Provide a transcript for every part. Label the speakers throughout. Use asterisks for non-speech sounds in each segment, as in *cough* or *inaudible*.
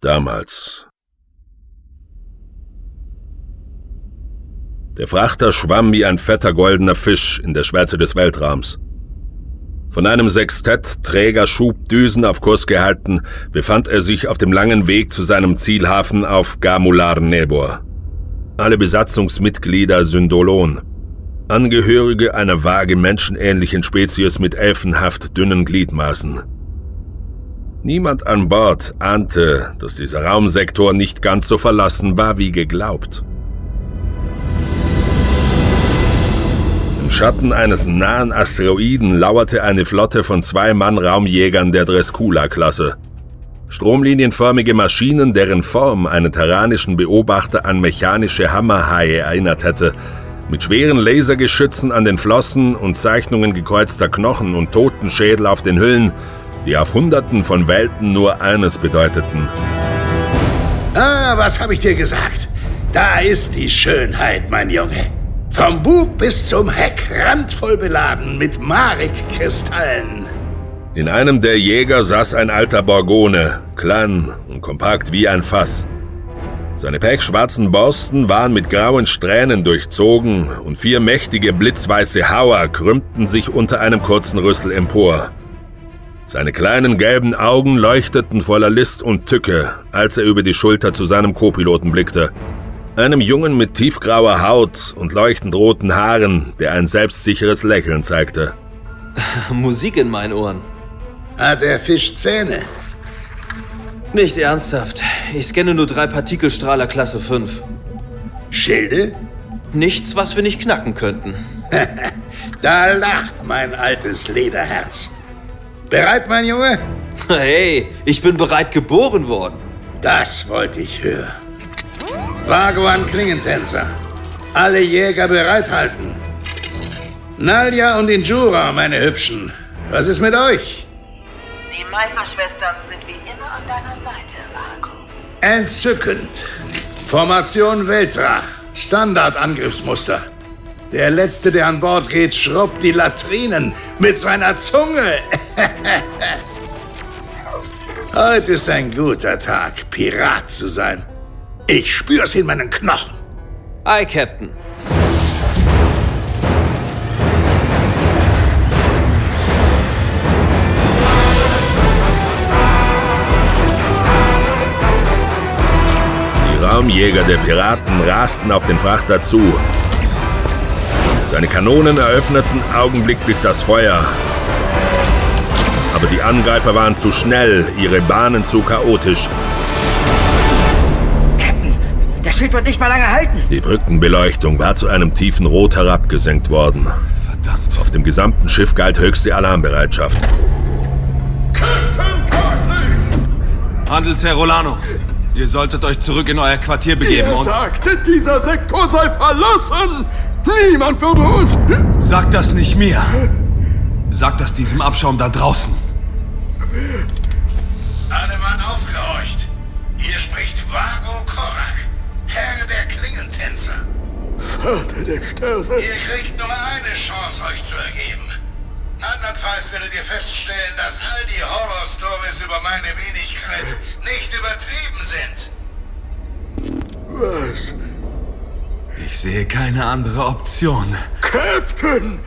Speaker 1: Damals. Der Frachter schwamm wie ein fetter goldener Fisch in der Schwärze des Weltraums. Von einem Sextett Träger Schubdüsen auf Kurs gehalten, befand er sich auf dem langen Weg zu seinem Zielhafen auf Gamular Nebor. Alle Besatzungsmitglieder Syndolon. Angehörige einer vage menschenähnlichen Spezies mit elfenhaft dünnen Gliedmaßen. Niemand an Bord ahnte, dass dieser Raumsektor nicht ganz so verlassen war wie geglaubt. Im Schatten eines nahen Asteroiden lauerte eine Flotte von zwei Mann-Raumjägern der Dreskula-Klasse. Stromlinienförmige Maschinen, deren Form einen terranischen Beobachter an mechanische Hammerhaie erinnert hätte, mit schweren Lasergeschützen an den Flossen und Zeichnungen gekreuzter Knochen und Totenschädel auf den Hüllen, die auf Hunderten von Welten nur eines bedeuteten.
Speaker 2: Ah, was habe ich dir gesagt? Da ist die Schönheit, mein Junge. Vom Bug bis zum Heck randvoll beladen mit Marek-Kristallen.
Speaker 1: In einem der Jäger saß ein alter Borgone, klein und kompakt wie ein Fass. Seine pechschwarzen Borsten waren mit grauen Strähnen durchzogen und vier mächtige blitzweiße Hauer krümmten sich unter einem kurzen Rüssel empor. Seine kleinen gelben Augen leuchteten voller List und Tücke, als er über die Schulter zu seinem Co-Piloten blickte einem Jungen mit tiefgrauer Haut und leuchtend roten Haaren, der ein selbstsicheres Lächeln zeigte. *laughs*
Speaker 3: Musik in meinen Ohren.
Speaker 2: Hat der Fisch Zähne?
Speaker 3: Nicht ernsthaft. Ich scanne nur drei Partikelstrahler Klasse 5.
Speaker 2: Schilde?
Speaker 3: Nichts, was wir nicht knacken könnten. *laughs*
Speaker 2: da lacht mein altes Lederherz. Bereit, mein Junge? *laughs*
Speaker 3: Hey, ich bin bereit geboren worden.
Speaker 2: Das wollte ich hören. Vaguan Klingentänzer. Alle Jäger bereithalten. Nalja und Injura, meine Hübschen. Was ist mit euch?
Speaker 4: Die Maifer-Schwestern sind wie immer an deiner Seite, Vago.
Speaker 2: Entzückend. Formation Veltra. Standardangriffsmuster. Der Letzte, der an Bord geht, schrubbt die Latrinen mit seiner Zunge. *laughs* Heute ist ein guter Tag, Pirat zu sein. Ich spür's in meinen Knochen.
Speaker 3: Aye, Captain.
Speaker 1: Die Raumjäger der Piraten rasten auf den Frachter zu. Seine Kanonen eröffneten augenblicklich das Feuer. Aber die Angreifer waren zu schnell, ihre Bahnen zu chaotisch.
Speaker 5: Schild wird nicht mal lange halten.
Speaker 1: Die Brückenbeleuchtung war zu einem tiefen Rot herabgesenkt worden.
Speaker 3: Verdammt.
Speaker 1: Auf dem gesamten Schiff galt höchste Alarmbereitschaft.
Speaker 6: Captain Cartney!
Speaker 7: Handelsherr Rolano, ihr solltet euch zurück in euer Quartier begeben
Speaker 6: Ihr
Speaker 7: und...
Speaker 6: sagte, dieser Sektor sei verlassen! Niemand würde uns...
Speaker 7: Sagt das nicht mir. Sagt das diesem Abschaum da draußen.
Speaker 2: Alle Mann aufgehorcht. Hier spricht Vago Korak. Herr der Klingentänzer.
Speaker 6: Vater der Sterne.
Speaker 2: Ihr kriegt nur eine Chance, euch zu ergeben. Andernfalls werdet ihr feststellen, dass all die Horror-Stories über meine Wenigkeit nicht übertrieben sind.
Speaker 6: Was?
Speaker 7: Ich sehe keine andere Option.
Speaker 6: Captain!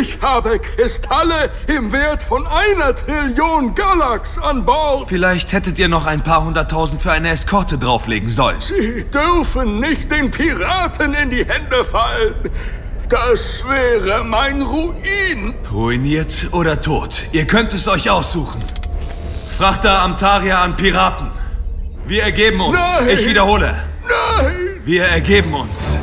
Speaker 6: Ich habe Kristalle im Wert von einer Trillion Galax an Bord.
Speaker 7: Vielleicht hättet ihr noch ein paar hunderttausend für eine Eskorte drauflegen sollen.
Speaker 6: Sie dürfen nicht den Piraten in die Hände fallen. Das wäre mein Ruin.
Speaker 7: Ruiniert oder tot. Ihr könnt es euch aussuchen. Frachter Amtaria an Piraten. Wir ergeben uns.
Speaker 6: Nein.
Speaker 7: Ich wiederhole.
Speaker 6: Nein!
Speaker 7: Wir ergeben uns.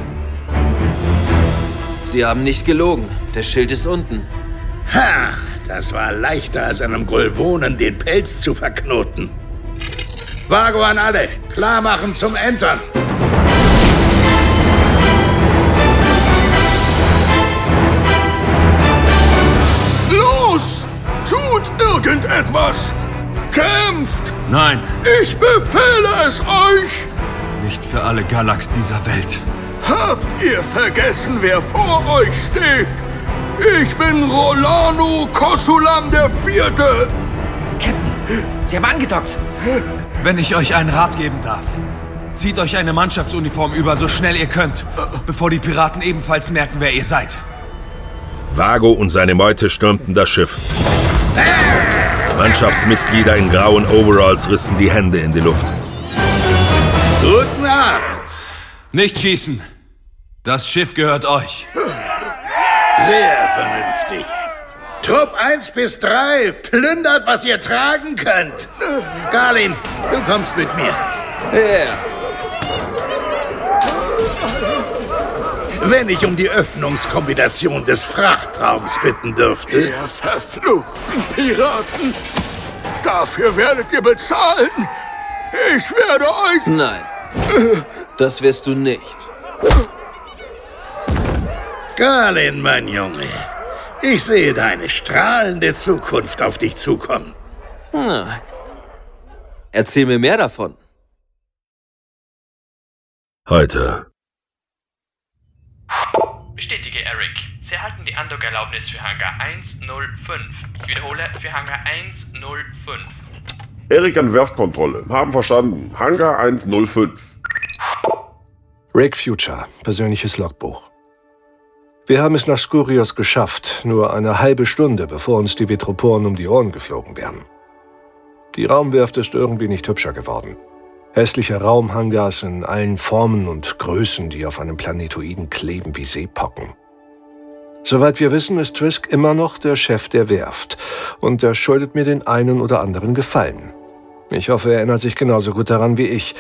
Speaker 3: Sie haben nicht gelogen. Der Schild ist unten.
Speaker 2: Ha! Das war leichter als einem Gulvonen den Pelz zu verknoten. Vago an alle. Klar machen zum Entern.
Speaker 6: Los! Tut irgendetwas! Kämpft!
Speaker 7: Nein,
Speaker 6: Ich befehle es euch!
Speaker 7: Nicht für alle Galax dieser Welt.
Speaker 6: Habt ihr vergessen, wer vor euch steht? Ich bin Rolano Kosulam der Vierte.
Speaker 5: Captain, Sie haben angedockt.
Speaker 7: Wenn ich euch einen Rat geben darf. Zieht euch eine Mannschaftsuniform über, so schnell ihr könnt, bevor die Piraten ebenfalls merken, wer ihr seid.
Speaker 1: Vago und seine Meute stürmten das Schiff. Mannschaftsmitglieder in grauen Overalls rissen die Hände in die Luft.
Speaker 2: Guten Abend.
Speaker 7: Nicht schießen. Das Schiff gehört euch.
Speaker 2: Sehr vernünftig. Trupp 1 bis 3, plündert, was ihr tragen könnt. Garlin, du kommst mit mir.
Speaker 3: Ja.
Speaker 2: Wenn ich um die Öffnungskombination des Frachtraums bitten dürfte.
Speaker 6: Ihr verfluchten Piraten! Dafür werdet ihr bezahlen! Ich werde euch...
Speaker 3: Nein. Das wirst du nicht.
Speaker 2: Garlin, mein Junge. Ich sehe deine strahlende Zukunft auf dich zukommen.
Speaker 3: Na. Erzähl mir mehr davon.
Speaker 1: Heute.
Speaker 8: Bestätige Eric. Sie erhalten die Andockerlaubnis für Hangar 105. Ich wiederhole, für Hangar 105.
Speaker 9: Erik an Werftkontrolle. Haben verstanden. Hangar 105.
Speaker 10: Rick Future, persönliches Logbuch. Wir haben es nach Skurios geschafft, nur eine halbe Stunde, bevor uns die Vetroporen um die Ohren geflogen wären. Die Raumwerft ist irgendwie nicht hübscher geworden. Hässliche Raumhangars in allen Formen und Größen, die auf einem Planetoiden kleben wie Seepocken. Soweit wir wissen, ist Trisk immer noch der Chef der Werft und er schuldet mir den einen oder anderen Gefallen. Ich hoffe, er erinnert sich genauso gut daran wie ich,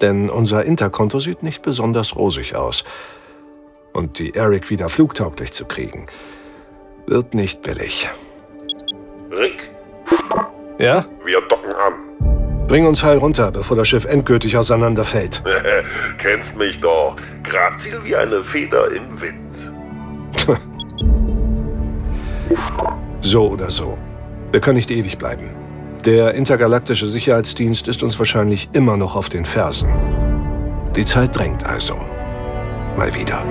Speaker 10: denn unser Interkonto sieht nicht besonders rosig aus. Und die Eric wieder flugtauglich zu kriegen, wird nicht billig.
Speaker 9: Rick,
Speaker 10: Ja?
Speaker 9: wir docken an.
Speaker 10: Bring uns heil runter, bevor das Schiff endgültig auseinanderfällt. *laughs*
Speaker 9: Kennst mich doch. Grazil wie eine Feder im Wind. *laughs*
Speaker 10: So oder so. Wir können nicht ewig bleiben. Der intergalaktische Sicherheitsdienst ist uns wahrscheinlich immer noch auf den Fersen. Die Zeit drängt also. Mal wieder.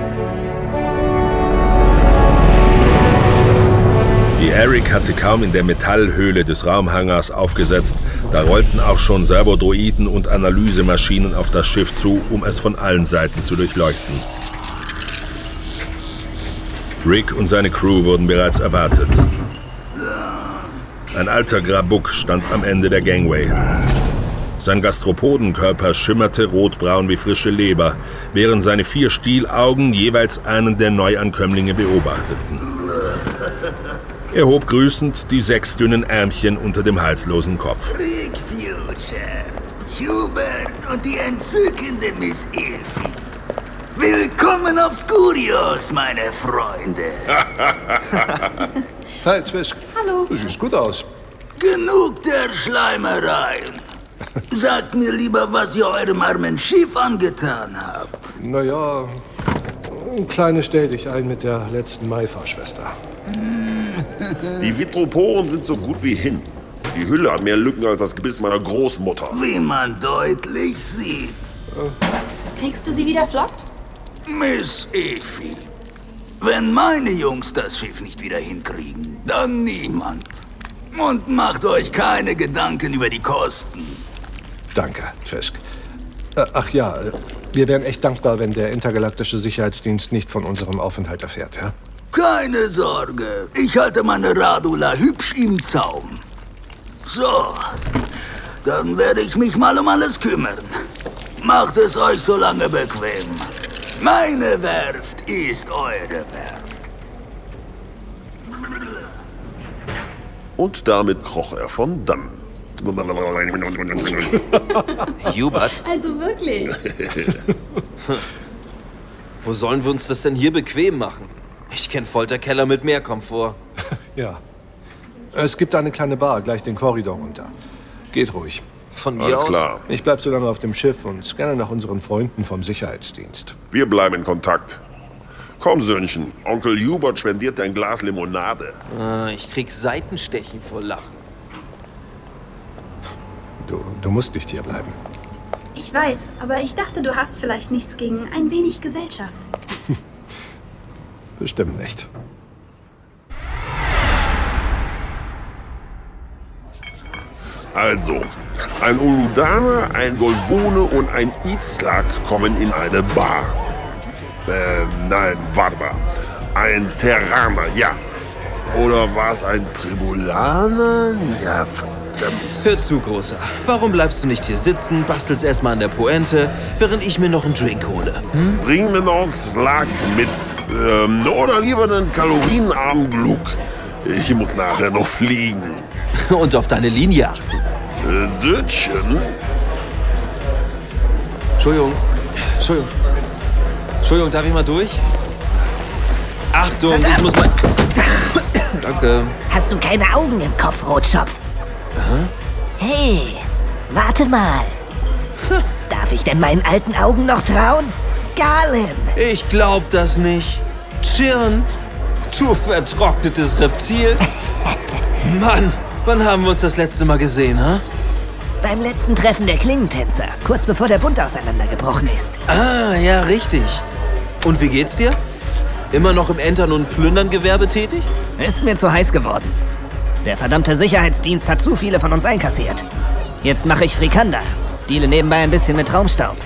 Speaker 1: Die Eric hatte kaum in der Metallhöhle des Raumhangars aufgesetzt, da rollten auch schon Servodroiden und Analysemaschinen auf das Schiff zu, um es von allen Seiten zu durchleuchten. Rick und seine Crew wurden bereits erwartet. Ein alter Grabuk stand am Ende der Gangway. Sein Gastropodenkörper schimmerte rotbraun wie frische Leber, während seine vier Stielaugen jeweils einen der Neuankömmlinge beobachteten. Er hob grüßend die sechs dünnen Ärmchen unter dem halslosen Kopf.
Speaker 11: Rick Future, Hubert und die entzückende Miss Elfie. Willkommen auf Skurios, meine Freunde. *laughs*
Speaker 10: Hi, Zwisk.
Speaker 12: Hallo.
Speaker 10: Du siehst gut aus.
Speaker 11: Genug der Schleimereien. Sagt mir lieber, was ihr eurem armen Schiff angetan habt.
Speaker 10: Naja, ein kleines Stell dich ein mit der letzten Maifahrschwester. *laughs*
Speaker 9: Die Vitroporen sind so gut wie hin. Die Hülle hat mehr Lücken als das Gebiss meiner Großmutter.
Speaker 11: Wie man deutlich sieht.
Speaker 12: Kriegst du sie wieder flott?
Speaker 11: Miss Effie, wenn meine Jungs das Schiff nicht wieder hinkriegen, dann niemand. Und macht euch keine Gedanken über die Kosten.
Speaker 10: Danke, Fisk. Äh, ach ja, äh, wir wären echt dankbar, wenn der intergalaktische Sicherheitsdienst nicht von unserem Aufenthalt erfährt, ja?
Speaker 11: Keine Sorge, ich halte meine Radula hübsch im Zaum. So, dann werde ich mich mal um alles kümmern. Macht es euch so lange bequem. Meine Werft ist eure Werft.
Speaker 9: Und damit kroch er von dannen. *laughs*
Speaker 3: Hubert,
Speaker 12: Also wirklich. *laughs*
Speaker 3: wo sollen wir uns das denn hier bequem machen? Ich kenne Folterkeller mit mehr Komfort. *laughs*
Speaker 10: Ja. Es gibt eine kleine Bar gleich den Korridor runter. Geht ruhig.
Speaker 3: Von
Speaker 9: mir Alles aus? klar.
Speaker 10: Ich bleib so lange auf dem Schiff und scanne nach unseren Freunden vom Sicherheitsdienst.
Speaker 9: Wir bleiben in Kontakt. Komm, Söhnchen. Onkel Hubert spendiert ein Glas Limonade.
Speaker 3: Ah, ich krieg Seitenstechen vor Lachen.
Speaker 10: Du, du musst nicht hier bleiben.
Speaker 12: Ich weiß, aber ich dachte, du hast vielleicht nichts gegen ein wenig Gesellschaft. *laughs*
Speaker 10: Bestimmt nicht.
Speaker 9: Also, Ein Uludaner, ein Golvone und ein Itzlak kommen in eine Bar. Äh, nein, warte mal. Ein Terraner, ja. Oder war es ein Tribulaner? Ja, verdammt.
Speaker 3: Hör zu, Großer. Warum bleibst du nicht hier sitzen, bastelst erstmal an der Pointe, während ich mir noch einen Drink hole? Hm?
Speaker 9: Bring mir noch Slack mit. Ähm, oder lieber einen kalorienarmen Gluck. Ich muss nachher noch fliegen. *laughs*
Speaker 3: Und auf deine Linie achten.
Speaker 9: Äh, Sötchen?
Speaker 3: Entschuldigung. Entschuldigung. Entschuldigung, darf ich mal durch? Achtung, ich muss mal... Danke.
Speaker 13: Hast du keine Augen im Kopf, Rotschopf?
Speaker 3: Hä?
Speaker 13: Hey, warte mal. *laughs* Darf ich denn meinen alten Augen noch trauen? Galen!
Speaker 3: Ich glaub das nicht. Chirn, du vertrocknetes Reptil. *laughs* Mann, wann haben wir uns das letzte Mal gesehen, ha?
Speaker 13: Beim letzten Treffen der Klingentänzer, kurz bevor der Bund auseinandergebrochen ist.
Speaker 3: Ah, ja, richtig. Und wie geht's dir? Immer noch im Entern- und Plündern-Gewerbe tätig?
Speaker 5: Ist mir zu heiß geworden. Der verdammte Sicherheitsdienst hat zu viele von uns einkassiert. Jetzt mache ich Frikanda. Deale nebenbei ein bisschen mit Traumstaub.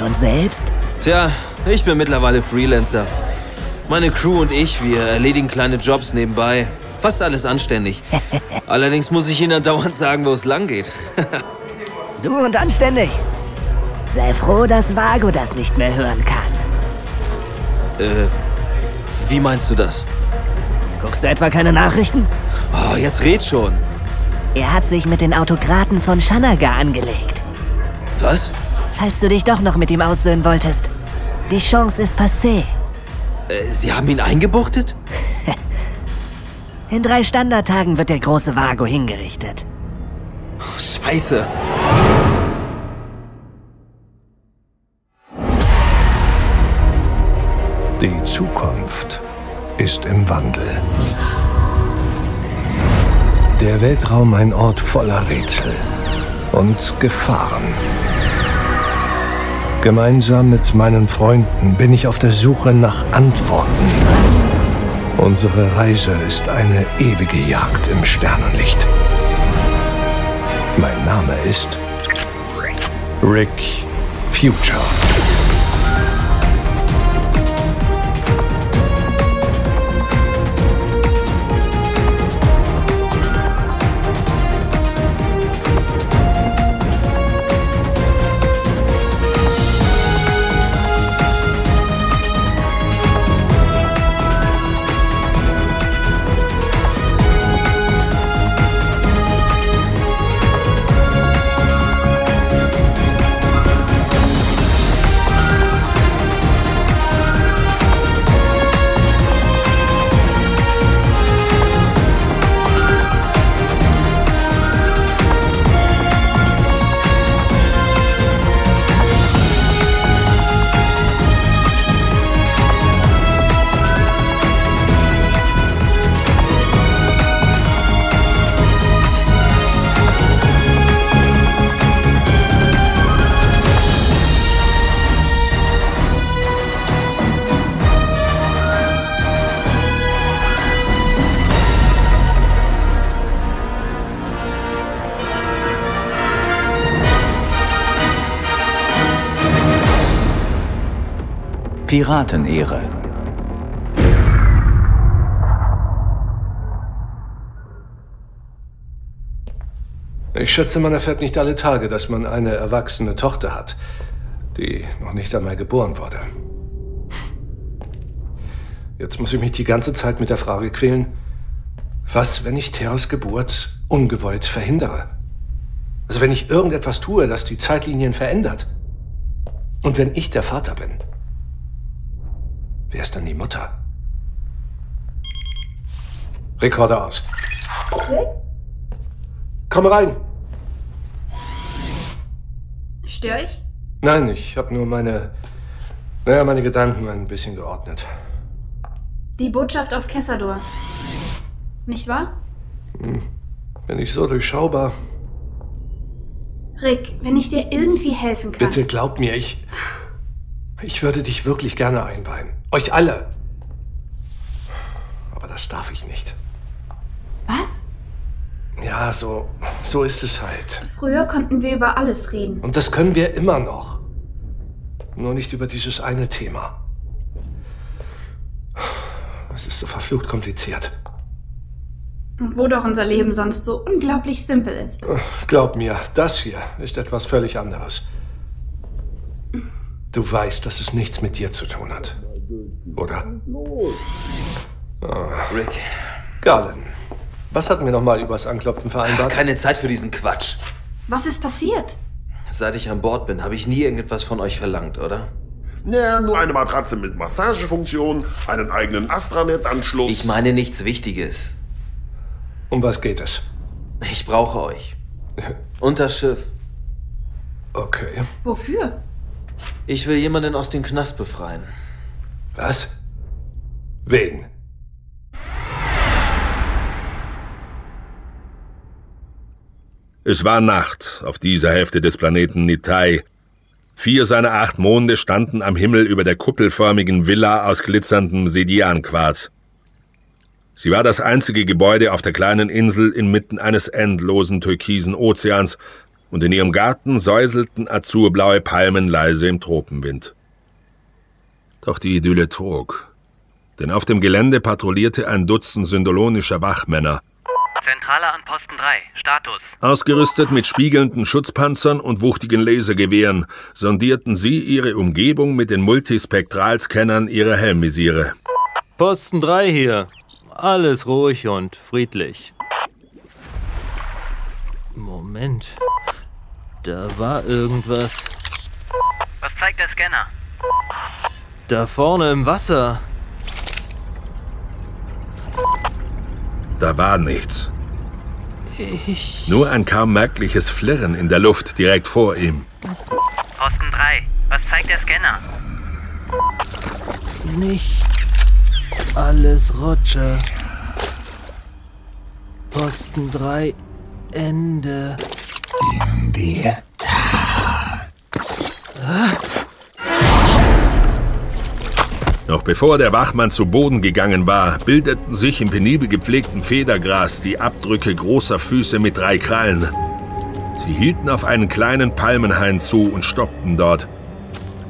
Speaker 13: Und selbst?
Speaker 3: Tja, ich bin mittlerweile Freelancer. Meine Crew und ich, wir erledigen kleine Jobs nebenbei. Fast alles anständig. *laughs* Allerdings muss ich Ihnen dauernd sagen, wo es lang geht. *laughs*
Speaker 13: du und anständig. Sei froh, dass Vago das nicht mehr hören kann.
Speaker 3: Äh, wie meinst du das?
Speaker 5: Guckst du etwa keine Nachrichten?
Speaker 3: Oh, jetzt red schon.
Speaker 13: Er hat sich mit den Autokraten von Shanaga angelegt.
Speaker 3: Was?
Speaker 13: Falls du dich doch noch mit ihm aussöhnen wolltest. Die Chance ist passé.
Speaker 3: Äh, Sie haben ihn eingebuchtet? *laughs*
Speaker 13: In drei Standardtagen wird der große Vago hingerichtet.
Speaker 3: Oh, Scheiße.
Speaker 10: Die Zukunft ist im Wandel. Der Weltraum ein Ort voller Rätsel und Gefahren. Gemeinsam mit meinen Freunden bin ich auf der Suche nach Antworten. Unsere Reise ist eine ewige Jagd im Sternenlicht. Mein Name ist Rick Future.
Speaker 14: Piratenehre.
Speaker 10: Ich schätze, man erfährt nicht alle Tage, dass man eine erwachsene Tochter hat, die noch nicht einmal geboren wurde. Jetzt muss ich mich die ganze Zeit mit der Frage quälen, was, wenn ich Theos Geburt ungewollt verhindere? Also wenn ich irgendetwas tue, das die Zeitlinien verändert. Und wenn ich der Vater bin, wer ist dann die Mutter? Rekorder aus.
Speaker 12: Rick?
Speaker 10: Komm rein.
Speaker 12: Störe ich?
Speaker 10: Nein, ich habe nur meine, naja, meine Gedanken ein bisschen geordnet.
Speaker 12: Die Botschaft auf Kessador. Nicht wahr?
Speaker 10: Hm. Bin ich so durchschaubar?
Speaker 12: Rick, wenn ich dir irgendwie helfen kann.
Speaker 10: Bitte glaub mir, ich. Ich würde dich wirklich gerne einweihen. Euch alle. Aber das darf ich nicht.
Speaker 12: Was?
Speaker 10: Ja, so, so ist es halt.
Speaker 12: Früher konnten wir über alles reden.
Speaker 10: Und das können wir immer noch. Nur nicht über dieses eine Thema. Es ist so verflucht kompliziert.
Speaker 12: Wo doch unser Leben sonst so unglaublich simpel ist.
Speaker 10: Glaub mir, das hier ist etwas völlig anderes. Du weißt, dass es nichts mit dir zu tun hat. Oder? Ah.
Speaker 3: Rick.
Speaker 10: Garland, was hatten wir nochmal übers Anklopfen vereinbart?
Speaker 3: Keine Zeit für diesen Quatsch.
Speaker 12: Was ist passiert?
Speaker 3: Seit ich an Bord bin, habe ich nie irgendetwas von euch verlangt, oder?
Speaker 9: Ja, nur eine Matratze mit Massagefunktion, einen eigenen Astranet-Anschluss.
Speaker 3: Ich meine nichts Wichtiges.
Speaker 10: Um was geht es?
Speaker 3: Ich brauche euch. *laughs* Unter Schiff.
Speaker 10: Okay.
Speaker 12: Wofür?
Speaker 3: Ich will jemanden aus dem Knast befreien.
Speaker 10: Was? Wen?
Speaker 1: Es war Nacht auf dieser Hälfte des Planeten Nitai. Vier seiner acht Monde standen am Himmel über der kuppelförmigen Villa aus glitzerndem Sedianquarz. Sie war das einzige Gebäude auf der kleinen Insel inmitten eines endlosen türkisen Ozeans und in ihrem Garten säuselten azurblaue Palmen leise im Tropenwind. Doch die Idylle trug. Denn auf dem Gelände patrouillierte ein Dutzend syndolonischer Wachmänner,
Speaker 15: Zentrale an Posten 3. Status.
Speaker 1: Ausgerüstet mit spiegelnden Schutzpanzern und wuchtigen Lasergewehren sondierten sie ihre Umgebung mit den Multispektralscannern ihrer Helmvisiere.
Speaker 16: Posten 3 hier. Alles ruhig und friedlich. Moment. Da war irgendwas.
Speaker 15: Was zeigt der Scanner?
Speaker 16: Da vorne im Wasser.
Speaker 1: Da war nichts.
Speaker 16: Ich.
Speaker 1: Nur ein kaum merkliches Flirren in der Luft direkt vor ihm.
Speaker 15: Posten 3. Was zeigt der Scanner?
Speaker 16: Nicht alles Roger. Posten 3. Ende.
Speaker 11: In der
Speaker 1: Noch bevor der Wachmann zu Boden gegangen war, bildeten sich im penibel gepflegten Federgras die Abdrücke großer Füße mit drei Krallen. Sie hielten auf einen kleinen Palmenhain zu und stoppten dort.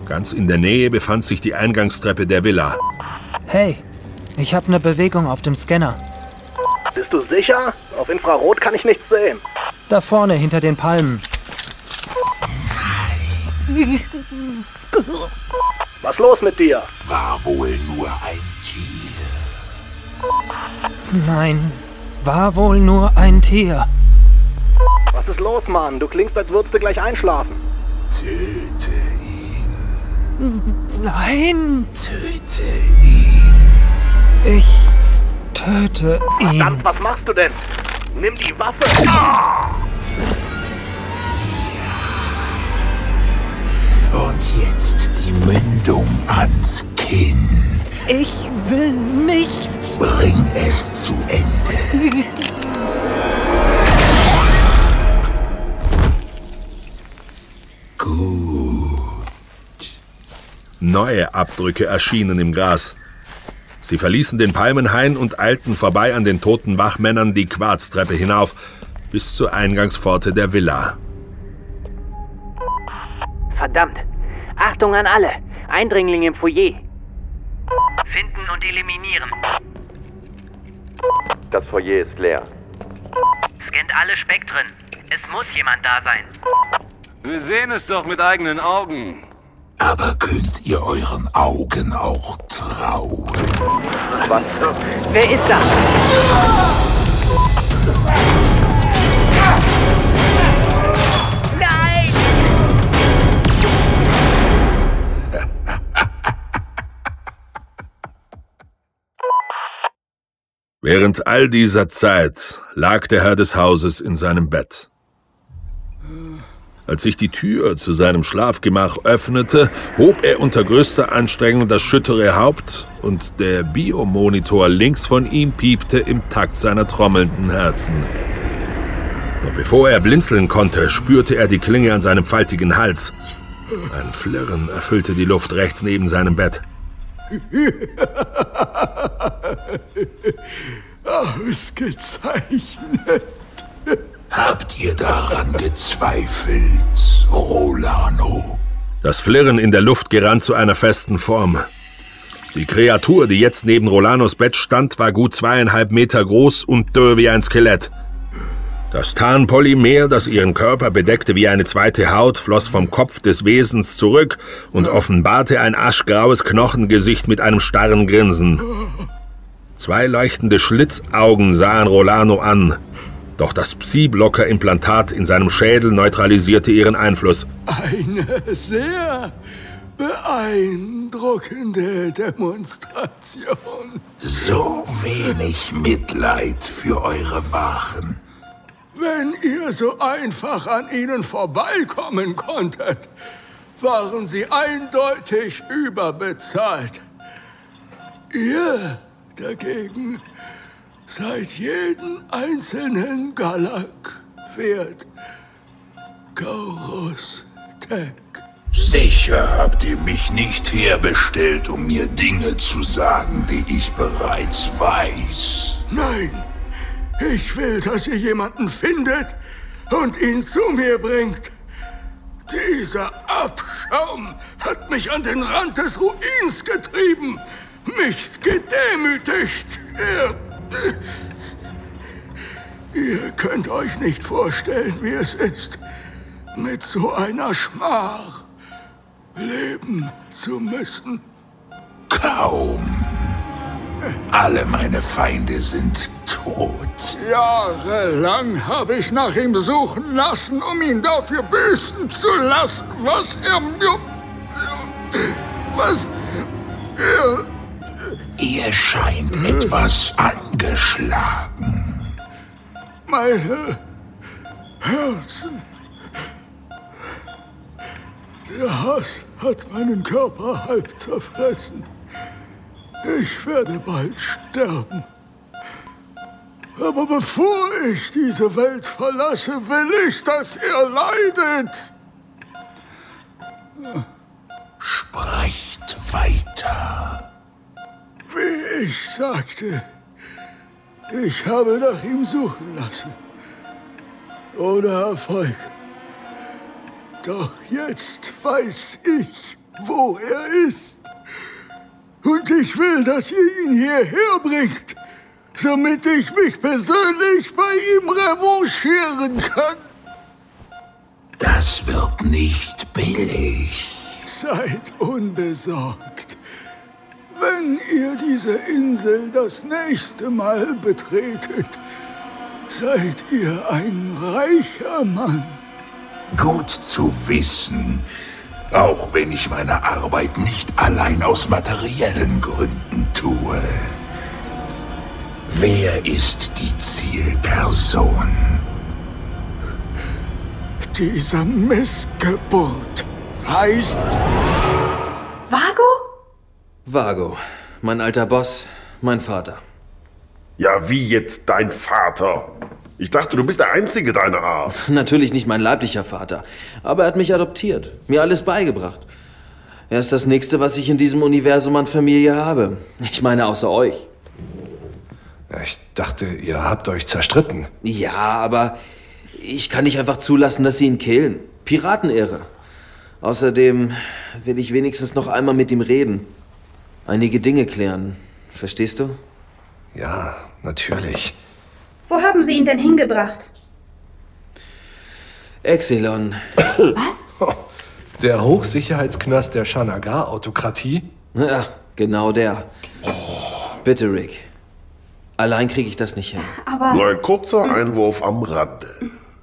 Speaker 1: Ganz in der Nähe befand sich die Eingangstreppe der Villa.
Speaker 17: Hey, ich habe eine Bewegung auf dem Scanner.
Speaker 18: Bist du sicher? Auf Infrarot kann ich nichts sehen.
Speaker 17: Da vorne hinter den Palmen.
Speaker 18: Was los mit dir?
Speaker 11: War wohl nur ein Tier.
Speaker 17: Nein, war wohl nur ein Tier.
Speaker 18: Was ist los, Mann? Du klingst, als würdest du gleich einschlafen.
Speaker 11: Töte ihn.
Speaker 17: Nein,
Speaker 11: Töte ihn.
Speaker 17: ich töte ihn.
Speaker 18: Verdammt, was machst du denn? Nimm die Waffe. Ah!
Speaker 11: Und jetzt die Mündung ans Kinn.
Speaker 17: Ich will nicht.
Speaker 11: Bring es zu Ende.
Speaker 1: Neue Abdrücke erschienen im Gras. Sie verließen den Palmenhain und eilten vorbei an den toten Wachmännern die Quarztreppe hinauf bis zur Eingangspforte der Villa.
Speaker 15: Verdammt. Achtung an alle. Eindringling im Foyer. Finden und eliminieren.
Speaker 19: Das Foyer ist leer.
Speaker 15: Scannt alle Spektren. Es muss jemand da sein.
Speaker 19: Wir sehen es doch mit eigenen Augen.
Speaker 11: Aber könnt ihr euren Augen auch trauen?
Speaker 19: Was?
Speaker 15: Wer ist da?
Speaker 1: Während all dieser Zeit lag der Herr des Hauses in seinem Bett. Als sich die Tür zu seinem Schlafgemach öffnete, hob er unter größter Anstrengung das schüttere Haupt und der Biomonitor links von ihm piepte im Takt seiner trommelnden Herzen. Doch bevor er blinzeln konnte, spürte er die Klinge an seinem faltigen Hals. Ein Flirren erfüllte die Luft rechts neben seinem Bett. *laughs*
Speaker 6: Ausgezeichnet.
Speaker 20: Habt ihr daran gezweifelt, Rolano?
Speaker 1: Das Flirren in der Luft gerann zu einer festen Form. Die Kreatur, die jetzt neben Rolanos Bett stand, war gut zweieinhalb Meter groß und dürr wie ein Skelett. Das Tarnpolymer, das ihren Körper bedeckte wie eine zweite Haut, floss vom Kopf des Wesens zurück und offenbarte ein aschgraues Knochengesicht mit einem starren Grinsen. Zwei leuchtende Schlitzaugen sahen Rolano an, doch das Psi-Blocker-Implantat in seinem Schädel neutralisierte ihren Einfluss.
Speaker 6: Eine sehr beeindruckende Demonstration.
Speaker 20: So wenig Mitleid für eure Wachen.
Speaker 6: Wenn ihr so einfach an ihnen vorbeikommen konntet, waren sie eindeutig überbezahlt. Ihr dagegen seid jeden einzelnen Galak wert. Gaurus Tech.
Speaker 20: Sicher habt ihr mich nicht herbestellt, um mir Dinge zu sagen, die ich bereits weiß.
Speaker 6: Nein, ich will, dass ihr jemanden findet und ihn zu mir bringt. Dieser Abschaum hat mich an den Rand des Ruins getrieben, mich gedemütigt. Ihr, ihr könnt euch nicht vorstellen, wie es ist, mit so einer Schmach leben zu müssen.
Speaker 20: Kaum. Alle meine Feinde sind tot.
Speaker 6: Jahrelang habe ich nach ihm suchen lassen, um ihn dafür büßen zu lassen, was er mir. Was er.
Speaker 20: Ihr scheint etwas angeschlagen.
Speaker 6: Meine Herzen. Der Hass hat meinen Körper halb zerfressen. Ich werde bald sterben. Aber bevor ich diese Welt verlasse, will ich, dass er leidet.
Speaker 20: Sprecht weiter.
Speaker 6: Wie ich sagte, ich habe nach ihm suchen lassen. Ohne Erfolg. Doch jetzt weiß ich, wo er ist. Und ich will, dass ihr ihn hierher bringt, damit ich mich persönlich bei ihm revanchieren kann.
Speaker 20: Das wird nicht billig.
Speaker 6: Seid unbesorgt. Wenn ihr diese Insel das nächste Mal betretet, seid ihr ein reicher Mann.
Speaker 20: Gut zu wissen, auch wenn ich meine Arbeit nicht allein aus materiellen Gründen tue. Wer ist die Zielperson?
Speaker 6: Diese Missgeburt heißt
Speaker 12: Vago?
Speaker 3: Vago, mein alter Boss, mein Vater.
Speaker 9: Ja, wie jetzt dein Vater? Ich dachte, du bist der Einzige deiner Art. *laughs*
Speaker 3: Natürlich nicht mein leiblicher Vater, aber er hat mich adoptiert, mir alles beigebracht. Er ist das Nächste, was ich in diesem Universum an Familie habe. Ich meine, außer euch.
Speaker 10: Ich dachte, ihr habt euch zerstritten.
Speaker 3: Ja, aber ich kann nicht einfach zulassen, dass sie ihn killen. Piratenehre. Außerdem will ich wenigstens noch einmal mit ihm reden. Einige Dinge klären. Verstehst du?
Speaker 10: Ja, natürlich.
Speaker 12: Wo haben Sie ihn denn hingebracht?
Speaker 3: Exelon.
Speaker 12: Was? *laughs*
Speaker 10: Der Hochsicherheitsknast der Shanagar-Autokratie?
Speaker 3: Ja, genau der. Bitte, Rick. Allein kriege ich das nicht hin.
Speaker 12: Aber.
Speaker 9: Nur ein kurzer Einwurf am Rande.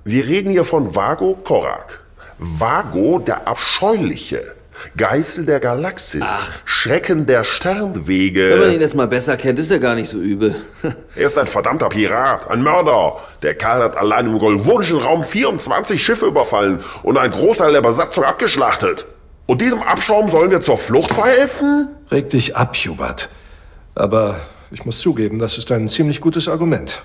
Speaker 9: Wir reden hier von Vago Korak. Vago der Abscheuliche. Geißel der Galaxis. Schrecken der Sternwege.
Speaker 3: Wenn man ihn erst mal besser kennt, ist er gar nicht so übel. *laughs*
Speaker 9: Er ist ein verdammter Pirat, ein Mörder. Der Kerl hat allein im golvonischen Raum 24 Schiffe überfallen und einen Großteil der Besatzung abgeschlachtet. Und diesem Abschaum sollen wir zur Flucht verhelfen?
Speaker 10: Reg dich ab, Hubert. Aber ich muss zugeben, das ist ein ziemlich gutes Argument.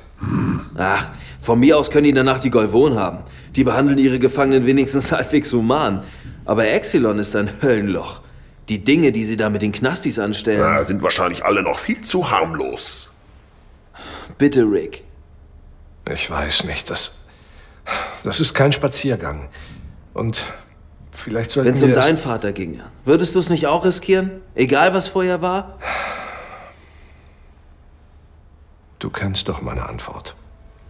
Speaker 3: Ach, von mir aus können die danach die Golvon haben. Die behandeln ihre Gefangenen wenigstens *laughs* halbwegs human. Aber Exilon ist ein Höllenloch. Die Dinge, die sie da mit den Knastis anstellen.
Speaker 9: Na, sind wahrscheinlich alle noch viel zu harmlos.
Speaker 3: Bitte, Rick.
Speaker 10: Ich weiß nicht, das. Das ist kein Spaziergang. Und vielleicht sollten
Speaker 3: Wenn es um deinen Vater ginge, würdest du es nicht auch riskieren? Egal, was vorher war?
Speaker 10: Du kennst doch meine Antwort.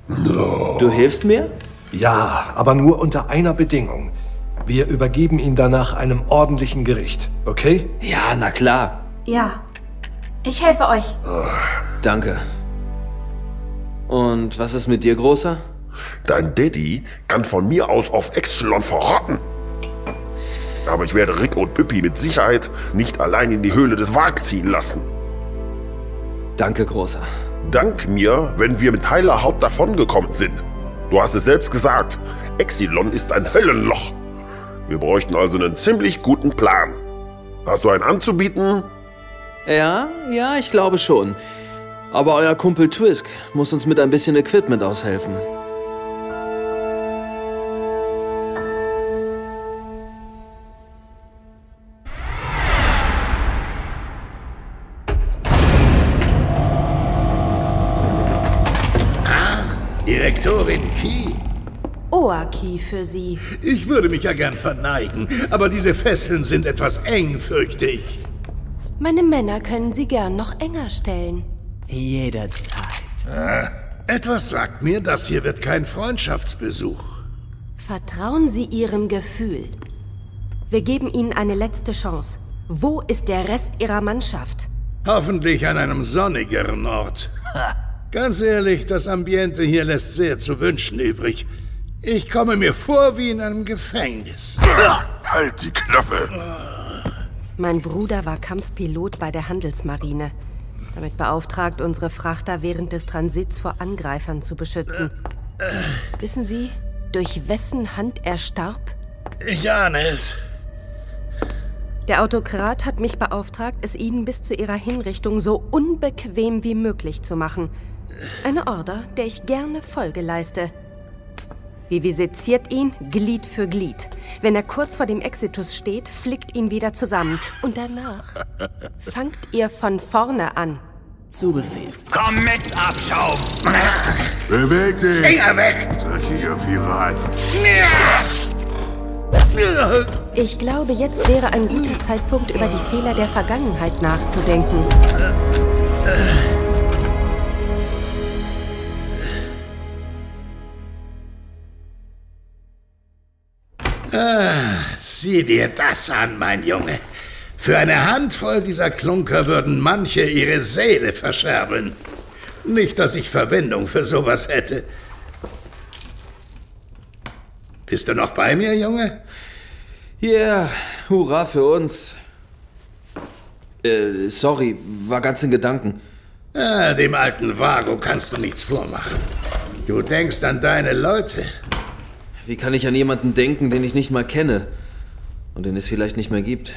Speaker 3: Du hilfst mir?
Speaker 10: Ja, aber nur unter einer Bedingung. Wir übergeben ihn danach einem ordentlichen Gericht, okay?
Speaker 3: Ja, na klar.
Speaker 12: Ja. Ich helfe euch.
Speaker 3: Danke. Und was ist mit dir, Großer?
Speaker 9: Dein Daddy kann von mir aus auf Exelon verrotten. Aber ich werde Rick und Pippi mit Sicherheit nicht allein in die Höhle des Wag ziehen lassen.
Speaker 3: Danke, Großer.
Speaker 9: Dank mir, wenn wir mit heiler Haut davongekommen sind. Du hast es selbst gesagt. Exilon ist ein Höllenloch. Wir bräuchten also einen ziemlich guten Plan. Hast du einen anzubieten?
Speaker 3: Ja, ja, ich glaube schon. Aber euer Kumpel Twisk muss uns mit ein bisschen Equipment aushelfen.
Speaker 21: Oaki für Sie.
Speaker 2: Ich würde mich ja gern verneigen, aber diese Fesseln sind etwas eng, fürchte ich.
Speaker 21: Meine Männer können Sie gern noch enger stellen.
Speaker 22: Jederzeit.
Speaker 2: Äh, etwas sagt mir, das hier wird kein Freundschaftsbesuch.
Speaker 21: Vertrauen Sie Ihrem Gefühl. Wir geben Ihnen eine letzte Chance. Wo ist der Rest Ihrer Mannschaft?
Speaker 2: Hoffentlich an einem sonnigeren Ort. Ganz ehrlich, das Ambiente hier lässt sehr zu wünschen übrig. Ich komme mir vor wie in einem Gefängnis. *laughs*
Speaker 20: Halt die Klappe!
Speaker 21: Mein Bruder war Kampfpilot bei der Handelsmarine. Damit beauftragt, unsere Frachter während des Transits vor Angreifern zu beschützen. Wissen Sie, durch wessen Hand er starb?
Speaker 2: Ich ahne es.
Speaker 21: Der Autokrat hat mich beauftragt, es Ihnen bis zu Ihrer Hinrichtung so unbequem wie möglich zu machen. Eine Order, der ich gerne Folge leiste. Vivi seziert ihn Glied für Glied. Wenn er kurz vor dem Exitus steht, flickt ihn wieder zusammen. Und danach fangt ihr von vorne an.
Speaker 22: Zu Befehl.
Speaker 19: Komm mit, Abschaum!
Speaker 20: Beweg dich!
Speaker 2: Finger weg!
Speaker 20: Dreckiger Pirat!
Speaker 21: Ich glaube, jetzt wäre ein guter Zeitpunkt, über die Fehler der Vergangenheit nachzudenken.
Speaker 2: Ah, sieh dir das an, mein Junge. Für eine Handvoll dieser Klunker würden manche ihre Seele verscherbeln. Nicht, dass ich Verwendung für sowas hätte. Bist du noch bei mir, Junge?
Speaker 3: Ja, yeah, hurra für uns. Äh, sorry, war ganz in Gedanken.
Speaker 2: Ah, dem alten Vago kannst du nichts vormachen. Du denkst an deine Leute.
Speaker 3: Wie kann ich an jemanden denken, den ich nicht mal kenne und den es vielleicht nicht mehr gibt?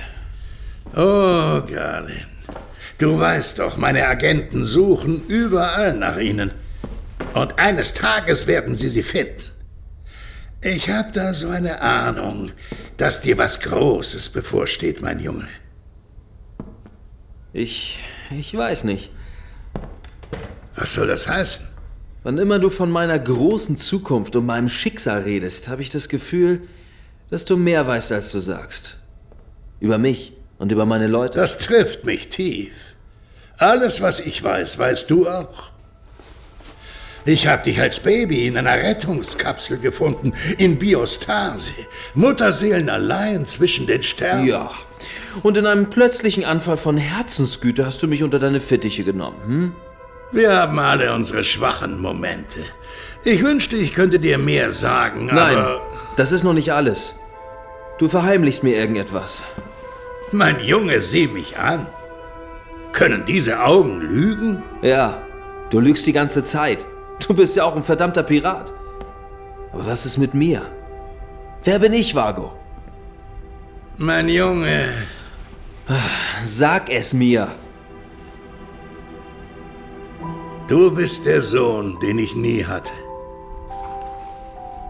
Speaker 2: Oh, Garlin. Du weißt doch, meine Agenten suchen überall nach ihnen. Und eines Tages werden sie sie finden. Ich habe da so eine Ahnung, dass dir was Großes bevorsteht, mein Junge.
Speaker 3: Ich. ich weiß nicht.
Speaker 2: Was soll das heißen?
Speaker 3: Wann immer du von meiner großen Zukunft und meinem Schicksal redest, habe ich das Gefühl, dass du mehr weißt, als du sagst. Über mich und über meine Leute.
Speaker 2: Das trifft mich tief. Alles, was ich weiß, weißt du auch. Ich habe dich als Baby in einer Rettungskapsel gefunden, in Biostase. Mutterseelen allein zwischen den Sternen.
Speaker 3: Ja. Und in einem plötzlichen Anfall von Herzensgüte hast du mich unter deine Fittiche genommen, hm?
Speaker 2: Wir haben alle unsere schwachen Momente. Ich wünschte, ich könnte dir mehr sagen,
Speaker 3: Nein,
Speaker 2: aber...
Speaker 3: das ist noch nicht alles. Du verheimlichst mir irgendetwas.
Speaker 2: Mein Junge, sieh mich an. Können diese Augen lügen?
Speaker 3: Ja, du lügst die ganze Zeit. Du bist ja auch ein verdammter Pirat. Aber was ist mit mir? Wer bin ich, Vago?
Speaker 2: Mein Junge.
Speaker 3: Sag es mir.
Speaker 2: Du bist der Sohn, den ich nie hatte.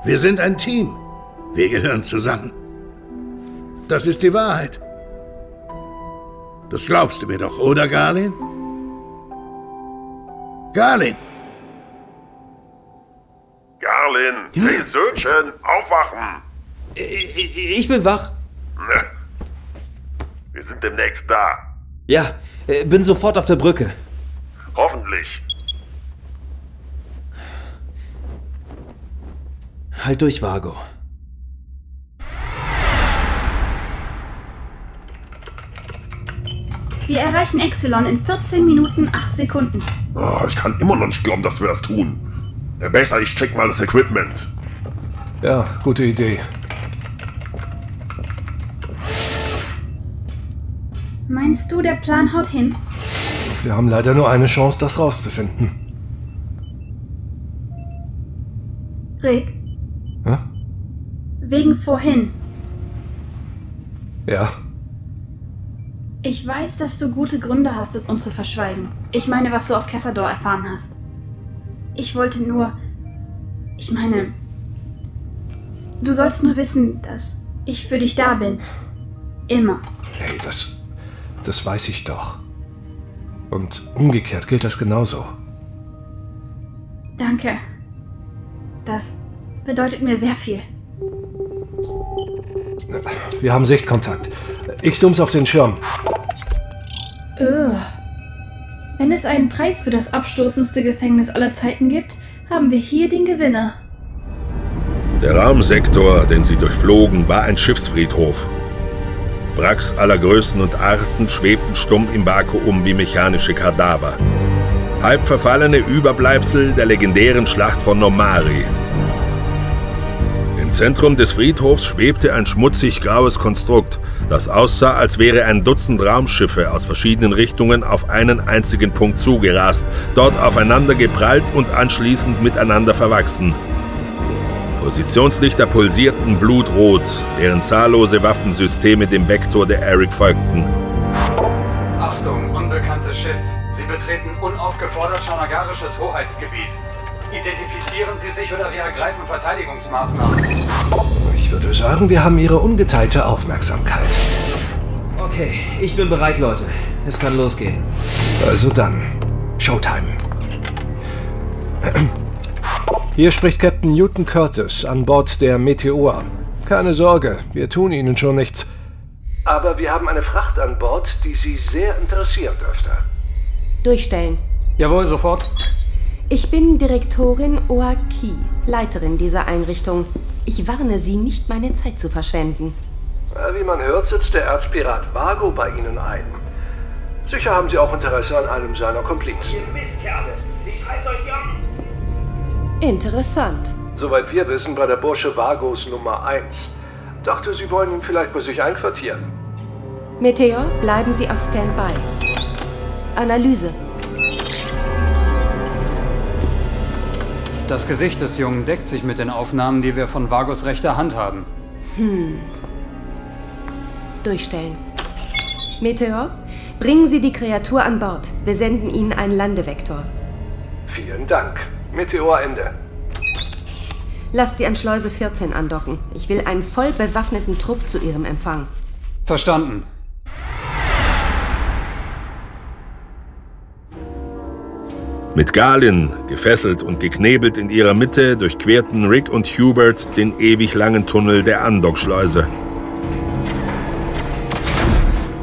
Speaker 2: Wir sind ein Team. Wir gehören zusammen. Das ist die Wahrheit. Das glaubst du mir doch, oder, Garlin? Garlin!
Speaker 9: Gar Marlin! Hey, Söhnchen, aufwachen!
Speaker 3: Ich bin wach.
Speaker 9: Ne. Wir sind demnächst da.
Speaker 3: Ja, äh, bin sofort auf der Brücke.
Speaker 9: Hoffentlich.
Speaker 3: Halt durch, Vago.
Speaker 12: Wir erreichen Exelon in 14 Minuten 8 Sekunden.
Speaker 9: Oh, ich kann immer noch nicht glauben, dass wir das tun. Besser, ich check mal das Equipment.
Speaker 10: Ja, gute Idee.
Speaker 12: Meinst du, der Plan haut hin?
Speaker 10: Wir haben leider nur eine Chance, das rauszufinden.
Speaker 12: Rick? Vorhin.
Speaker 10: Ja,
Speaker 12: Ich weiß, dass du gute Gründe hast, es uns zu verschweigen. Ich meine, was du auf Cassador erfahren hast. Ich wollte nur. Ich meine. Du sollst nur wissen, dass ich für dich da bin. Immer.
Speaker 10: hey, das. Das weiß ich doch. Und umgekehrt gilt das genauso.
Speaker 12: Danke. Das bedeutet mir sehr viel.
Speaker 10: Wir haben Sichtkontakt. Ich zoom's auf den Schirm.
Speaker 12: Ugh. Wenn es einen Preis für das abstoßendste Gefängnis aller Zeiten gibt, haben wir hier den Gewinner.
Speaker 1: Der Raumsektor, den sie durchflogen, war ein Schiffsfriedhof. Wracks aller Größen und Arten schwebten stumm im Vakuum wie mechanische Kadaver. Halb verfallene Überbleibsel der legendären Schlacht von Nomari. Im Zentrum des Friedhofs schwebte ein schmutzig graues Konstrukt, das aussah, als wäre ein Dutzend Raumschiffe aus verschiedenen Richtungen auf einen einzigen Punkt zugerast, dort aufeinander geprallt und anschließend miteinander verwachsen. Positionslichter pulsierten blutrot, während zahllose Waffensysteme dem Vektor der Eric folgten.
Speaker 23: Achtung, unbekanntes Schiff. Sie betreten unaufgefordert schanagarisches Hoheitsgebiet. Identifizieren Sie sich oder wir ergreifen Verteidigungsmaßnahmen.
Speaker 10: Ich würde sagen, wir haben Ihre ungeteilte Aufmerksamkeit.
Speaker 3: Okay, ich bin bereit, Leute. Es kann losgehen.
Speaker 10: Also dann, Showtime. Hier spricht Captain Newton Curtis an Bord der Meteor. Keine Sorge, wir tun Ihnen schon nichts. Aber wir haben eine Fracht an Bord, die Sie sehr interessieren dürfte.
Speaker 21: Durchstellen.
Speaker 23: Jawohl, sofort.
Speaker 21: Ich bin Direktorin Oaki, Leiterin dieser Einrichtung. Ich warne Sie, nicht meine Zeit zu verschwenden.
Speaker 10: Äh, Wie man hört, sitzt der Erzpirat Vago bei Ihnen ein. Sicher haben Sie auch Interesse an einem seiner Komplizen.
Speaker 21: Interessant.
Speaker 10: Soweit wir wissen, war der Bursche Vagos Nummer 1. Dachte, Sie wollen ihn vielleicht bei sich einquartieren.
Speaker 21: Meteor, bleiben Sie auf Standby. Analyse.
Speaker 23: Das Gesicht des Jungen deckt sich mit den Aufnahmen, die wir von Vagos rechter Hand haben.
Speaker 21: Hm. Durchstellen. Meteor, bringen Sie die Kreatur an Bord. Wir senden Ihnen einen Landevektor.
Speaker 10: Vielen Dank. Meteor Ende.
Speaker 21: Lasst Sie an Schleuse 14 andocken. Ich will einen voll bewaffneten Trupp zu Ihrem Empfang.
Speaker 23: Verstanden.
Speaker 1: Mit Galin, gefesselt und geknebelt in ihrer Mitte, durchquerten Rick und Hubert den ewig langen Tunnel der Andockschleuse.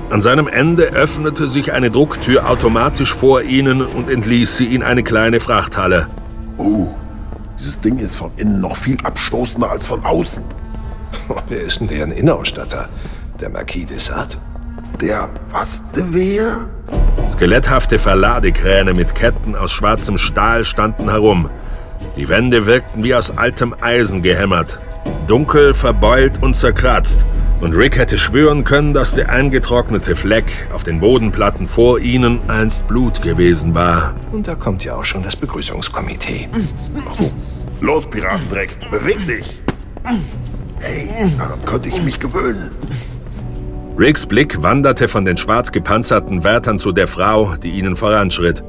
Speaker 1: An seinem Ende öffnete sich eine Drucktür automatisch vor ihnen und entließ sie in eine kleine Frachthalle.
Speaker 9: Uh, dieses Ding ist von innen noch viel abstoßender als von außen. *laughs*
Speaker 10: Wer ist denn deren Innenausstatter? Der Marquis de Sade?
Speaker 9: Der was, de wer?
Speaker 1: Skeletthafte Verladekräne mit Ketten aus schwarzem Stahl standen herum. Die Wände wirkten wie aus altem Eisen gehämmert. Dunkel, verbeult und zerkratzt. Und Rick hätte schwören können, dass der eingetrocknete Fleck auf den Bodenplatten vor ihnen einst Blut gewesen war.
Speaker 10: Und da kommt ja auch schon das Begrüßungskomitee.
Speaker 9: Los, Piratendreck, beweg dich! Hey, daran könnte ich mich gewöhnen.
Speaker 1: Ricks Blick wanderte von den schwarz gepanzerten Wärtern zu der Frau, die ihnen voranschritt.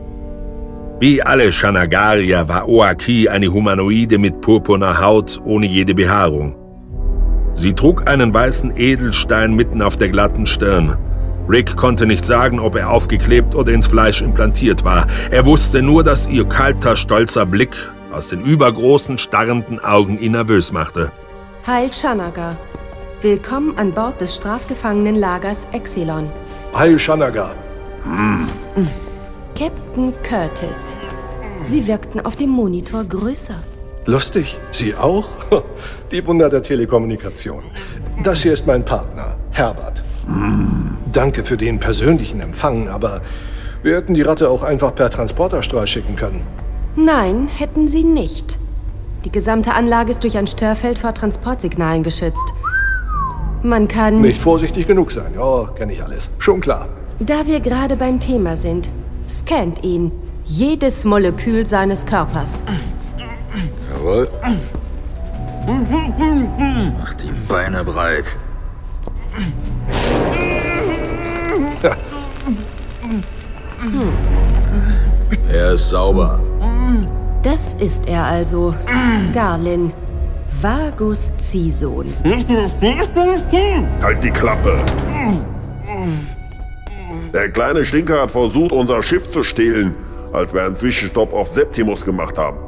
Speaker 1: Wie alle Shanagarier war Oaki eine Humanoide mit purpurner Haut ohne jede Behaarung. Sie trug einen weißen Edelstein mitten auf der glatten Stirn. Rick konnte nicht sagen, ob er aufgeklebt oder ins Fleisch implantiert war. Er wusste nur, dass ihr kalter, stolzer Blick aus den übergroßen, starrenden Augen ihn nervös machte.
Speaker 21: Heil Shanaga. Willkommen an Bord des Strafgefangenenlagers Exilon.
Speaker 10: Heil Shanaga.
Speaker 21: Captain Curtis. Sie wirkten auf dem Monitor größer.
Speaker 10: Lustig. Sie auch? *laughs* Die Wunder der Telekommunikation. Das hier ist mein Partner, Herbert. Danke für den persönlichen Empfang, aber wir hätten die Ratte auch einfach per Transporterstrahl schicken können.
Speaker 21: Nein, hätten sie nicht. Die gesamte Anlage ist durch ein Störfeld vor Transportsignalen geschützt. Man kann...
Speaker 10: Nicht vorsichtig genug sein. Ja, kenne ich alles. Schon klar.
Speaker 21: Da wir gerade beim Thema sind, scannt ihn. Jedes Molekül seines Körpers.
Speaker 2: Jawohl. Mach die Beine breit. *laughs* Er ist sauber.
Speaker 21: Das ist er also. Garlin. Vagus Ziehsohn.
Speaker 9: Halt die Klappe. Der kleine Stinker hat versucht, unser Schiff zu stehlen, als wir einen Zwischenstopp auf Septimus gemacht haben.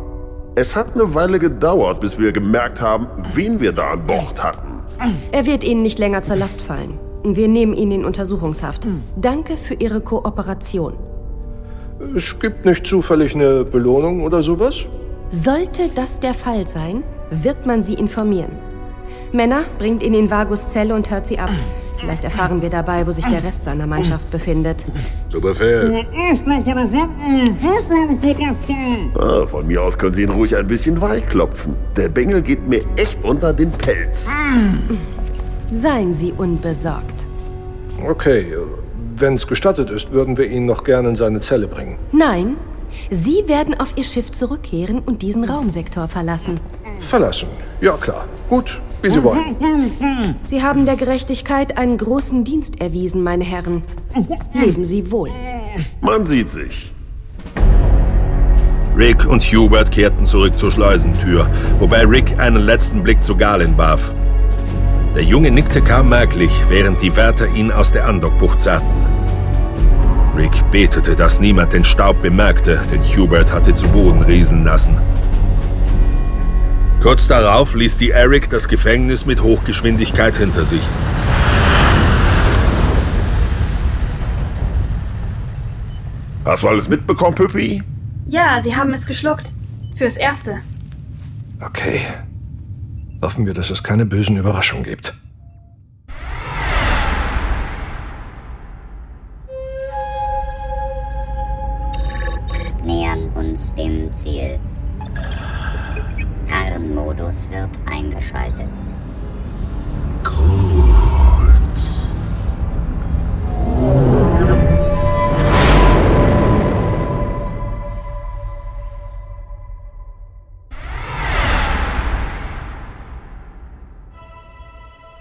Speaker 9: Es hat eine Weile gedauert, bis wir gemerkt haben, wen wir da an Bord hatten.
Speaker 21: Er wird Ihnen nicht länger zur Last fallen. Wir nehmen ihn in Untersuchungshaft. Danke für Ihre Kooperation.
Speaker 10: Es gibt nicht zufällig eine Belohnung oder sowas?
Speaker 21: Sollte das der Fall sein, wird man Sie informieren. Männer, bringt ihn in Vagus Zelle und hört sie ab. Vielleicht erfahren wir dabei, wo sich der Rest seiner Mannschaft befindet.
Speaker 2: Zu Befehl.
Speaker 9: Ah, von mir aus können Sie ihn ruhig ein bisschen weichklopfen. Der Bengel geht mir echt unter den Pelz.
Speaker 21: Seien Sie unbesorgt.
Speaker 10: Okay, wenn es gestattet ist, würden wir ihn noch gerne in seine Zelle bringen.
Speaker 21: Nein, Sie werden auf Ihr Schiff zurückkehren und diesen Raumsektor verlassen.
Speaker 10: Verlassen. Ja, klar. Gut, wie Sie wollen.
Speaker 21: Sie haben der Gerechtigkeit einen großen Dienst erwiesen, meine Herren. Leben Sie wohl.
Speaker 9: Man sieht sich.
Speaker 1: Rick und Hubert kehrten zurück zur Schleusentür, wobei Rick einen letzten Blick zu Galen warf. Der Junge nickte kaum merklich, während die Wärter ihn aus der Andockbucht zerrten. Rick betete, dass niemand den Staub bemerkte, den Hubert hatte zu Boden rieseln lassen. Kurz darauf ließ die Eric das Gefängnis mit Hochgeschwindigkeit hinter sich.
Speaker 9: Hast du alles mitbekommen, Püppi?
Speaker 12: Ja, sie haben es geschluckt. Fürs Erste.
Speaker 10: Okay. Hoffen wir, dass es keine bösen Überraschungen gibt.
Speaker 24: nähern uns dem Ziel. Tarnmodus wird eingeschaltet.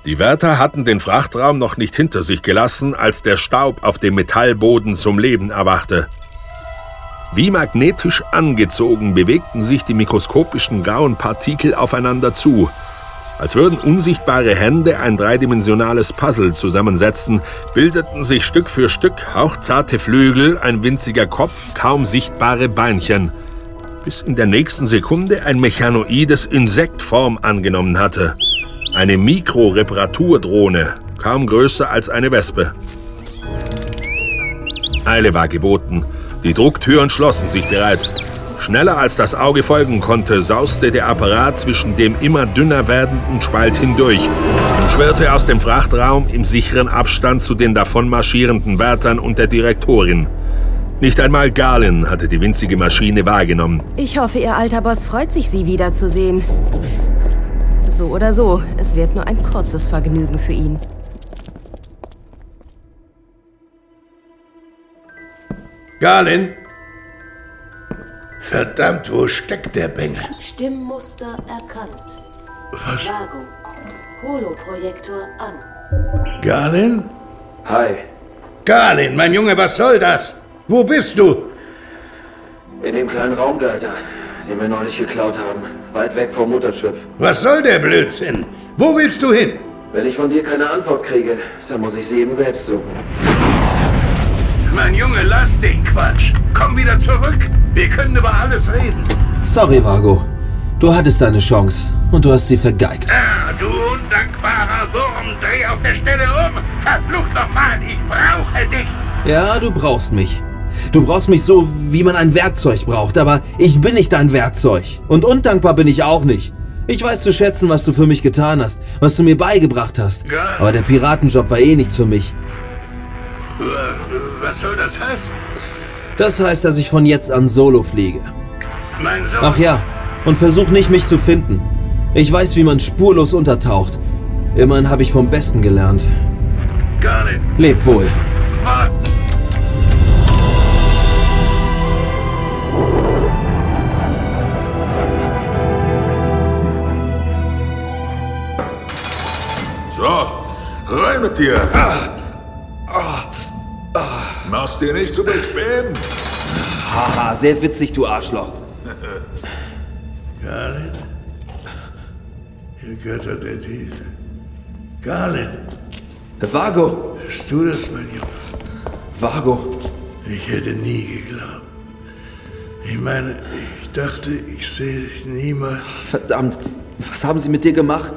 Speaker 1: Die Wärter hatten den Frachtraum noch nicht hinter sich gelassen, als der Staub auf dem Metallboden zum Leben erwachte. Wie magnetisch angezogen bewegten sich die mikroskopischen grauen Partikel aufeinander zu, als würden unsichtbare Hände ein dreidimensionales Puzzle zusammensetzen, bildeten sich Stück für Stück hauchzarte Flügel, ein winziger Kopf, kaum sichtbare Beinchen, bis in der nächsten Sekunde ein mechanoides Insekt Form angenommen hatte. Eine Mikroreparaturdrohne, kaum größer als eine Wespe. Eile war geboten. Die Drucktüren schlossen sich bereits. Schneller als das Auge folgen konnte, sauste der Apparat zwischen dem immer dünner werdenden Spalt hindurch und schwirrte aus dem Frachtraum im sicheren Abstand zu den davonmarschierenden Wärtern und der Direktorin. Nicht einmal Garlin hatte die winzige Maschine wahrgenommen.
Speaker 21: Ich hoffe, Ihr alter Boss freut sich, Sie wiederzusehen. So oder so, es wird nur ein kurzes Vergnügen für ihn.
Speaker 2: Garlin? Verdammt, wo steckt der Bengel?
Speaker 25: Stimmmuster erkannt.
Speaker 2: Was?
Speaker 25: Vago. Holoprojektor an.
Speaker 2: Garlin?
Speaker 3: Hi.
Speaker 2: Garlin, mein Junge, was soll das? Wo bist du?
Speaker 3: In dem kleinen Raumgleiter, den wir neulich geklaut haben. Weit weg vom Mutterschiff.
Speaker 2: Was soll der Blödsinn? Wo willst du hin?
Speaker 3: Wenn ich von dir keine Antwort kriege, dann muss ich sie eben selbst suchen.
Speaker 2: Mein Junge, lass den Quatsch. Komm wieder zurück. Wir können über alles reden.
Speaker 3: Sorry, Vago. Du hattest deine Chance und du hast sie vergeigt.
Speaker 2: Ah, du undankbarer Wurm, dreh auf der Stelle um! Verflucht nochmal, ich brauche dich!
Speaker 3: Ja, du brauchst mich. Du brauchst mich so, wie man ein Werkzeug braucht, aber ich bin nicht dein Werkzeug. Und undankbar bin ich auch nicht. Ich weiß zu schätzen, was du für mich getan hast, was du mir beigebracht hast. Aber der Piratenjob war eh nichts für mich.
Speaker 2: Was soll das heißen?
Speaker 3: Das heißt, dass ich von jetzt an solo fliege.
Speaker 2: Mein Sohn.
Speaker 3: Ach ja, und versuch nicht, mich zu finden. Ich weiß, wie man spurlos untertaucht. Immerhin habe ich vom Besten gelernt.
Speaker 2: Gar nicht.
Speaker 3: Leb wohl.
Speaker 20: So, rein mit dir. Mach's dir nicht zu bequem.
Speaker 3: Haha, sehr witzig, du Arschloch.
Speaker 2: Garnet? Ihr Götter der Tiefe. Garnet!
Speaker 3: Vago!
Speaker 2: Bist du das, mein Junge?
Speaker 3: Vago!
Speaker 2: Ich hätte nie geglaubt. Ich meine, ich dachte, ich sehe dich niemals.
Speaker 3: Verdammt, was haben sie mit dir gemacht?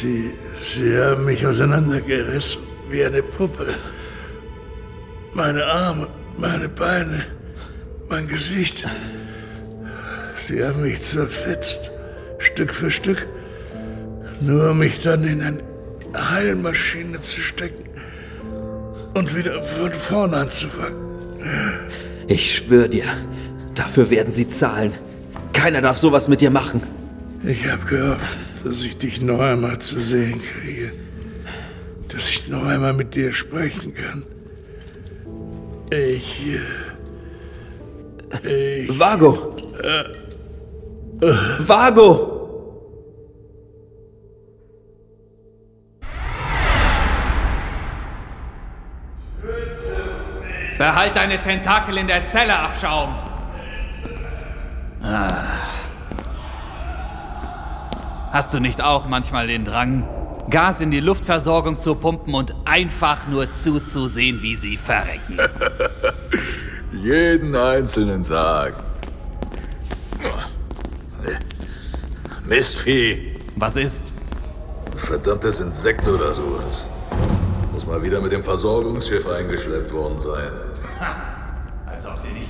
Speaker 2: Sie, sie haben mich auseinandergerissen wie eine Puppe. Meine Arme, meine Beine, mein Gesicht. Sie haben mich zerfetzt, Stück für Stück, nur um mich dann in eine Heilmaschine zu stecken und wieder von vorne anzufangen.
Speaker 3: Ich schwör dir, dafür werden sie zahlen. Keiner darf sowas mit dir machen.
Speaker 2: Ich habe gehofft, dass ich dich noch einmal zu sehen kriege. Dass ich noch einmal mit dir sprechen kann. Ich. äh, Ich.
Speaker 3: Vago!
Speaker 2: Äh,
Speaker 3: Vago!
Speaker 26: Behalt deine Tentakel in der Zelle, Abschaum. Ah. Hast du nicht auch manchmal den Drang, Gas in die Luftversorgung zu pumpen und einfach nur zuzusehen, wie sie verrecken? *laughs*
Speaker 20: Jeden einzelnen Tag. Mistvieh.
Speaker 26: Was ist?
Speaker 20: Verdammtes Insekt oder sowas. Muss mal wieder mit dem Versorgungsschiff eingeschleppt worden sein.
Speaker 26: Als ob sie nicht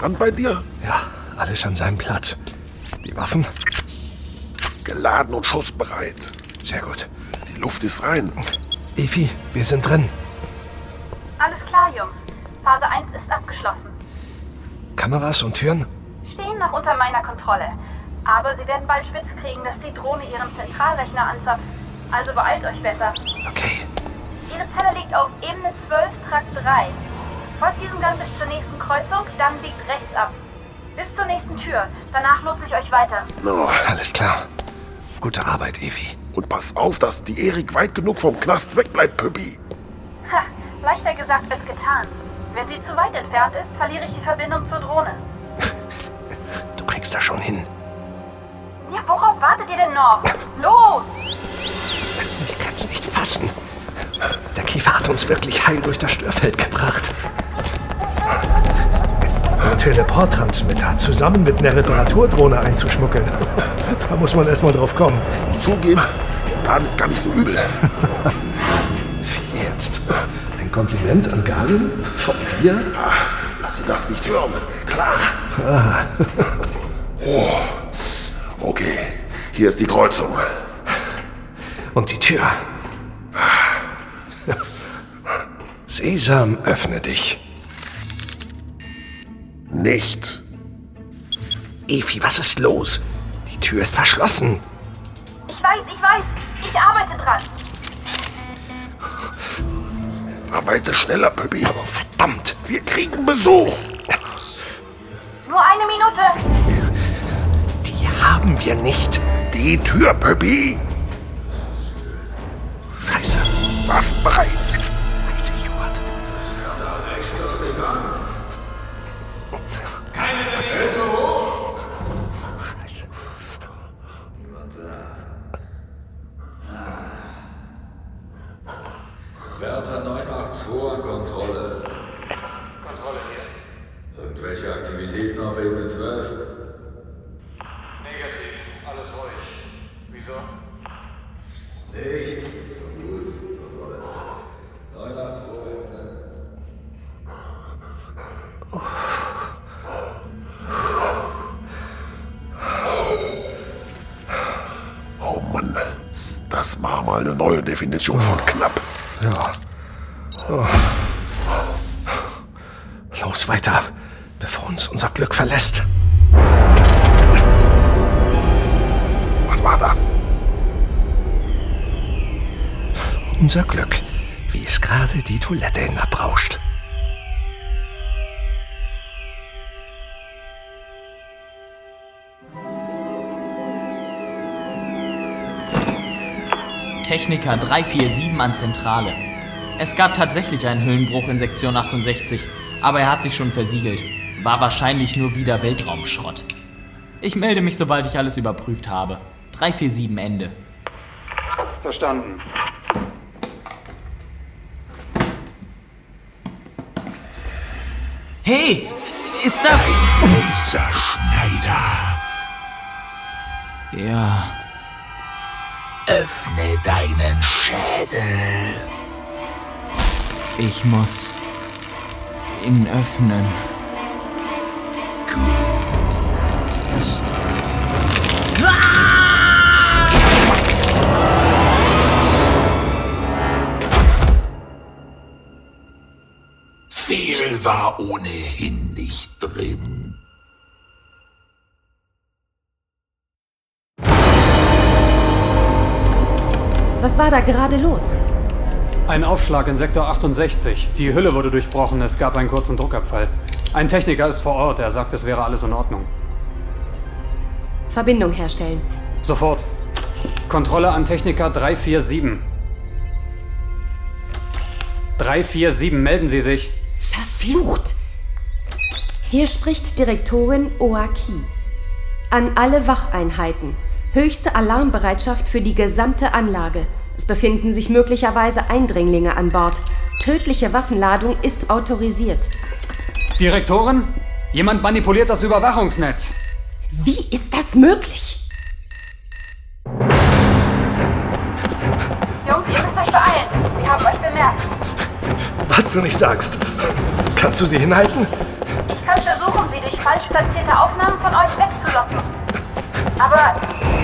Speaker 9: dran bei dir?
Speaker 10: Ja, alles an seinem Platz. Die Waffen?
Speaker 9: Geladen und schussbereit.
Speaker 10: Sehr gut.
Speaker 9: Die Luft ist rein.
Speaker 10: Evi, wir sind drin.
Speaker 12: Alles klar, Jungs. Phase 1 ist abgeschlossen.
Speaker 10: Kameras und Türen?
Speaker 12: Stehen noch unter meiner Kontrolle. Aber sie werden bald spitz kriegen, dass die Drohne ihren Zentralrechner anzapft. Also beeilt euch besser.
Speaker 10: Okay.
Speaker 12: Ihre Zelle liegt auf Ebene 12, Trakt 3. Folgt diesem Gang bis zur nächsten Kreuzung, dann biegt rechts ab. Bis zur nächsten Tür. Danach lohnt sich euch weiter.
Speaker 9: No.
Speaker 10: Alles klar. Gute Arbeit, Evi.
Speaker 9: Und pass auf, dass die Erik weit genug vom Knast wegbleibt, Püppi.
Speaker 12: Ha, leichter gesagt als getan. Wenn sie zu weit entfernt ist, verliere ich die Verbindung zur Drohne. *laughs*
Speaker 10: Du kriegst das schon hin.
Speaker 12: Ja, worauf wartet ihr denn noch? Los!
Speaker 10: Ich kann's nicht fassen. Der Kiefer hat uns wirklich heil durch das Störfeld gebracht. Teleporttransmitter zusammen mit einer Reparaturdrohne einzuschmuggeln. *laughs* Da muss man erst mal drauf kommen.
Speaker 9: Zugeben, der Plan ist gar nicht so übel. *laughs*
Speaker 10: Wie jetzt? Ein Kompliment an Galen? Von dir?
Speaker 9: Ah, lass sie das nicht hören. Klar.
Speaker 10: Ah. *laughs*
Speaker 9: Oh. Okay, hier ist die Kreuzung.
Speaker 10: Und die Tür. Sesam, öffne dich.
Speaker 9: Nicht.
Speaker 10: Evi, was ist los? Die Tür ist verschlossen.
Speaker 12: Ich weiß, ich weiß. Ich arbeite dran.
Speaker 9: Arbeite schneller, Püppi.
Speaker 10: Aber verdammt.
Speaker 9: Wir kriegen Besuch.
Speaker 12: Nur eine Minute.
Speaker 10: Die haben wir nicht.
Speaker 9: Die Tür, Püppi.
Speaker 10: Scheiße.
Speaker 9: Waffen mal eine neue Definition von knapp.
Speaker 10: Ja. Oh. Los weiter, bevor uns unser Glück verlässt.
Speaker 9: Was war das?
Speaker 10: Unser Glück, wie es gerade die Toilette hinabrauscht.
Speaker 27: Techniker 347 an Zentrale. Es gab tatsächlich einen Hüllenbruch in Sektion 68, aber er hat sich schon versiegelt. War wahrscheinlich nur wieder Weltraumschrott. Ich melde mich, sobald ich alles überprüft habe. 347 Ende.
Speaker 23: Verstanden.
Speaker 27: Hey, ist da...
Speaker 20: Laserschneider.
Speaker 27: Ja.
Speaker 20: Öffne deinen Schädel.
Speaker 27: Ich muss ihn öffnen.
Speaker 20: Viel war ohnehin nicht
Speaker 21: war da gerade los?
Speaker 23: Ein Aufschlag in Sektor 68. Die Hülle wurde durchbrochen, es gab einen kurzen Druckabfall. Ein Techniker ist vor Ort, er sagt, es wäre alles in Ordnung.
Speaker 21: Verbindung herstellen.
Speaker 23: Sofort. Kontrolle an Techniker 347. 347, melden Sie sich.
Speaker 21: Verflucht! Hier spricht Direktorin Oaki. An alle Wacheinheiten. Höchste Alarmbereitschaft für die gesamte Anlage. Es befinden sich möglicherweise Eindringlinge an Bord. Tödliche Waffenladung ist autorisiert.
Speaker 23: Direktorin? Jemand manipuliert das Überwachungsnetz.
Speaker 21: Wie ist das möglich?
Speaker 12: Jungs, ihr müsst euch beeilen. Sie haben euch bemerkt.
Speaker 10: Was du nicht sagst. Kannst du sie hinhalten?
Speaker 12: Ich kann versuchen, sie durch falsch platzierte Aufnahmen von euch wegzulocken. Aber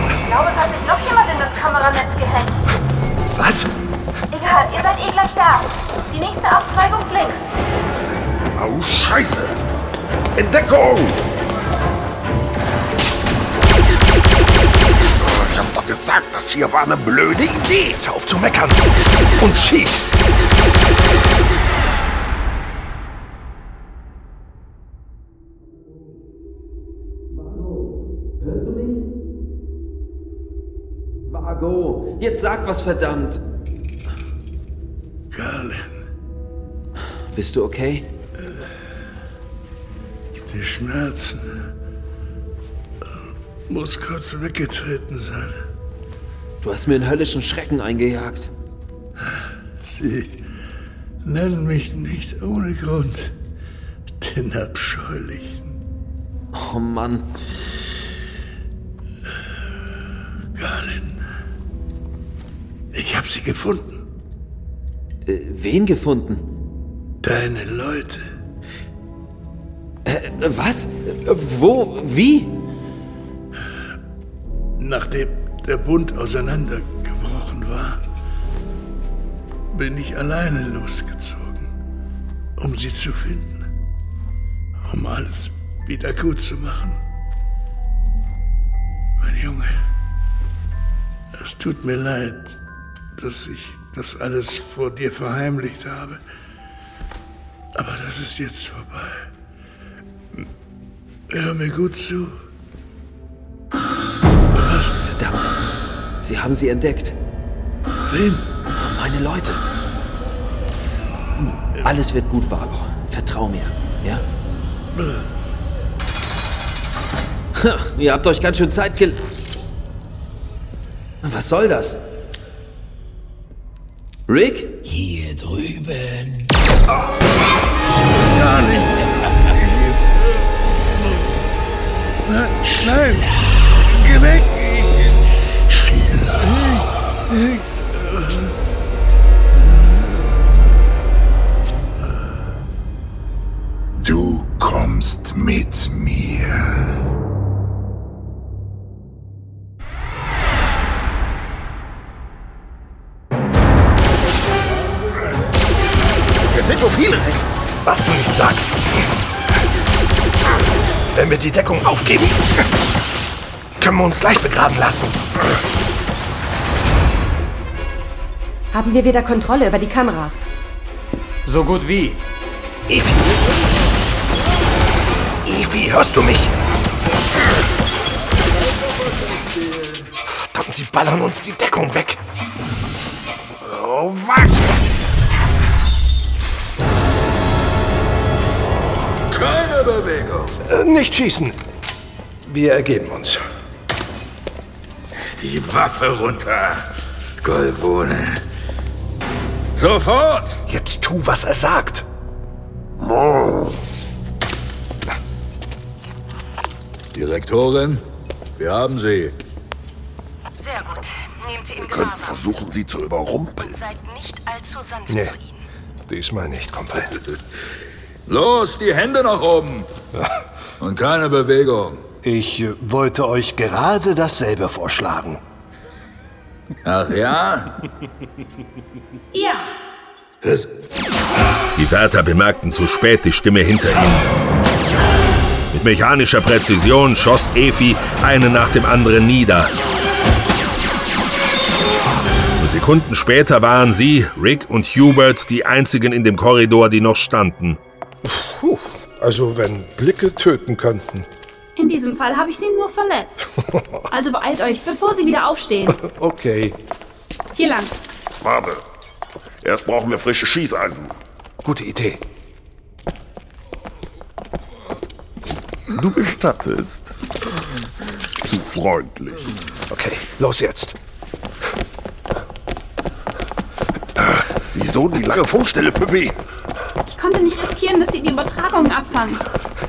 Speaker 12: ich glaube, es hat sich noch jemand in das Kameranetz gehängt.
Speaker 10: Was?
Speaker 12: Egal, ihr seid eh gleich da. Die nächste Abzweigung links.
Speaker 9: Au, Scheiße! Entdeckung! Ich hab doch gesagt, das hier war eine blöde Idee.
Speaker 10: Jetzt auf zu meckern und schieß!
Speaker 3: Jetzt sag was verdammt.
Speaker 2: Garlin,
Speaker 3: Bist du okay?
Speaker 2: die Schmerzen muss kurz weggetreten sein.
Speaker 3: Du hast mir einen höllischen Schrecken eingejagt.
Speaker 2: Sie nennen mich nicht ohne Grund den Abscheulichen.
Speaker 3: Oh Mann.
Speaker 2: Habe sie gefunden.
Speaker 3: Äh, wen gefunden?
Speaker 2: Deine Leute.
Speaker 3: Äh, was? Wo? Wie?
Speaker 2: Nachdem der Bund auseinandergebrochen war, bin ich alleine losgezogen, um sie zu finden, um alles wieder gut zu machen. Mein Junge, es tut mir leid, dass ich das alles vor dir verheimlicht habe, aber das ist jetzt vorbei. Hör mir gut zu.
Speaker 3: Verdammt. Sie haben sie entdeckt.
Speaker 2: Wen?
Speaker 3: Meine Leute. Alles wird gut, Vago. Vertrau mir, ja? Ha, ihr habt euch ganz schön Zeit gel... Was soll das? Rick?
Speaker 11: Hier drüben.
Speaker 2: Gar nicht. *laughs* Nein, nein. Geh weg.
Speaker 10: Wenn wir die Deckung aufgeben, können wir uns gleich begraben lassen.
Speaker 21: Haben wir wieder Kontrolle über die Kameras?
Speaker 23: So gut wie.
Speaker 10: Evi. Evi, hörst du mich? Verdammt, sie ballern uns die Deckung weg. Oh, was?
Speaker 6: Bewegung.
Speaker 10: Äh, nicht schießen. Wir ergeben uns.
Speaker 2: Die Waffe runter. Golvone. Sofort!
Speaker 10: Jetzt tu, was er sagt.
Speaker 6: Direktorin, wir haben sie.
Speaker 28: Sehr gut. Nehmt sie in Gewahrsam.
Speaker 9: versuchen, sie zu überrumpeln.
Speaker 28: Seid nicht allzu sanft
Speaker 10: Nee,
Speaker 28: zu ihnen.
Speaker 10: diesmal nicht, Kumpel. *laughs*
Speaker 6: Los, die Hände nach oben. *laughs* Und keine Bewegung.
Speaker 10: Ich äh, wollte euch gerade dasselbe vorschlagen.
Speaker 6: Ach ja?
Speaker 12: Ja.
Speaker 2: Das
Speaker 1: Die Wärter bemerkten zu spät die Stimme hinter ihnen. Mit mechanischer Präzision schoss Efi einen nach dem anderen nieder. Sekunden später waren sie, Rick und Hubert, die einzigen in dem Korridor, die noch standen.
Speaker 10: Puh, also wenn Blicke töten könnten.
Speaker 12: In diesem Fall habe ich sie nur verletzt. Also beeilt euch, bevor sie wieder aufstehen. *laughs*
Speaker 10: Okay,
Speaker 12: Hier lang.
Speaker 9: Warte. Erst brauchen wir frische Schießeisen.
Speaker 10: gute Idee.
Speaker 9: Du gestattest. Zu freundlich.
Speaker 10: Okay, los jetzt.
Speaker 9: Wieso die lange Funkstelle, Püppi?
Speaker 12: Ich konnte nicht riskieren, dass sie die Übertragung abfangen.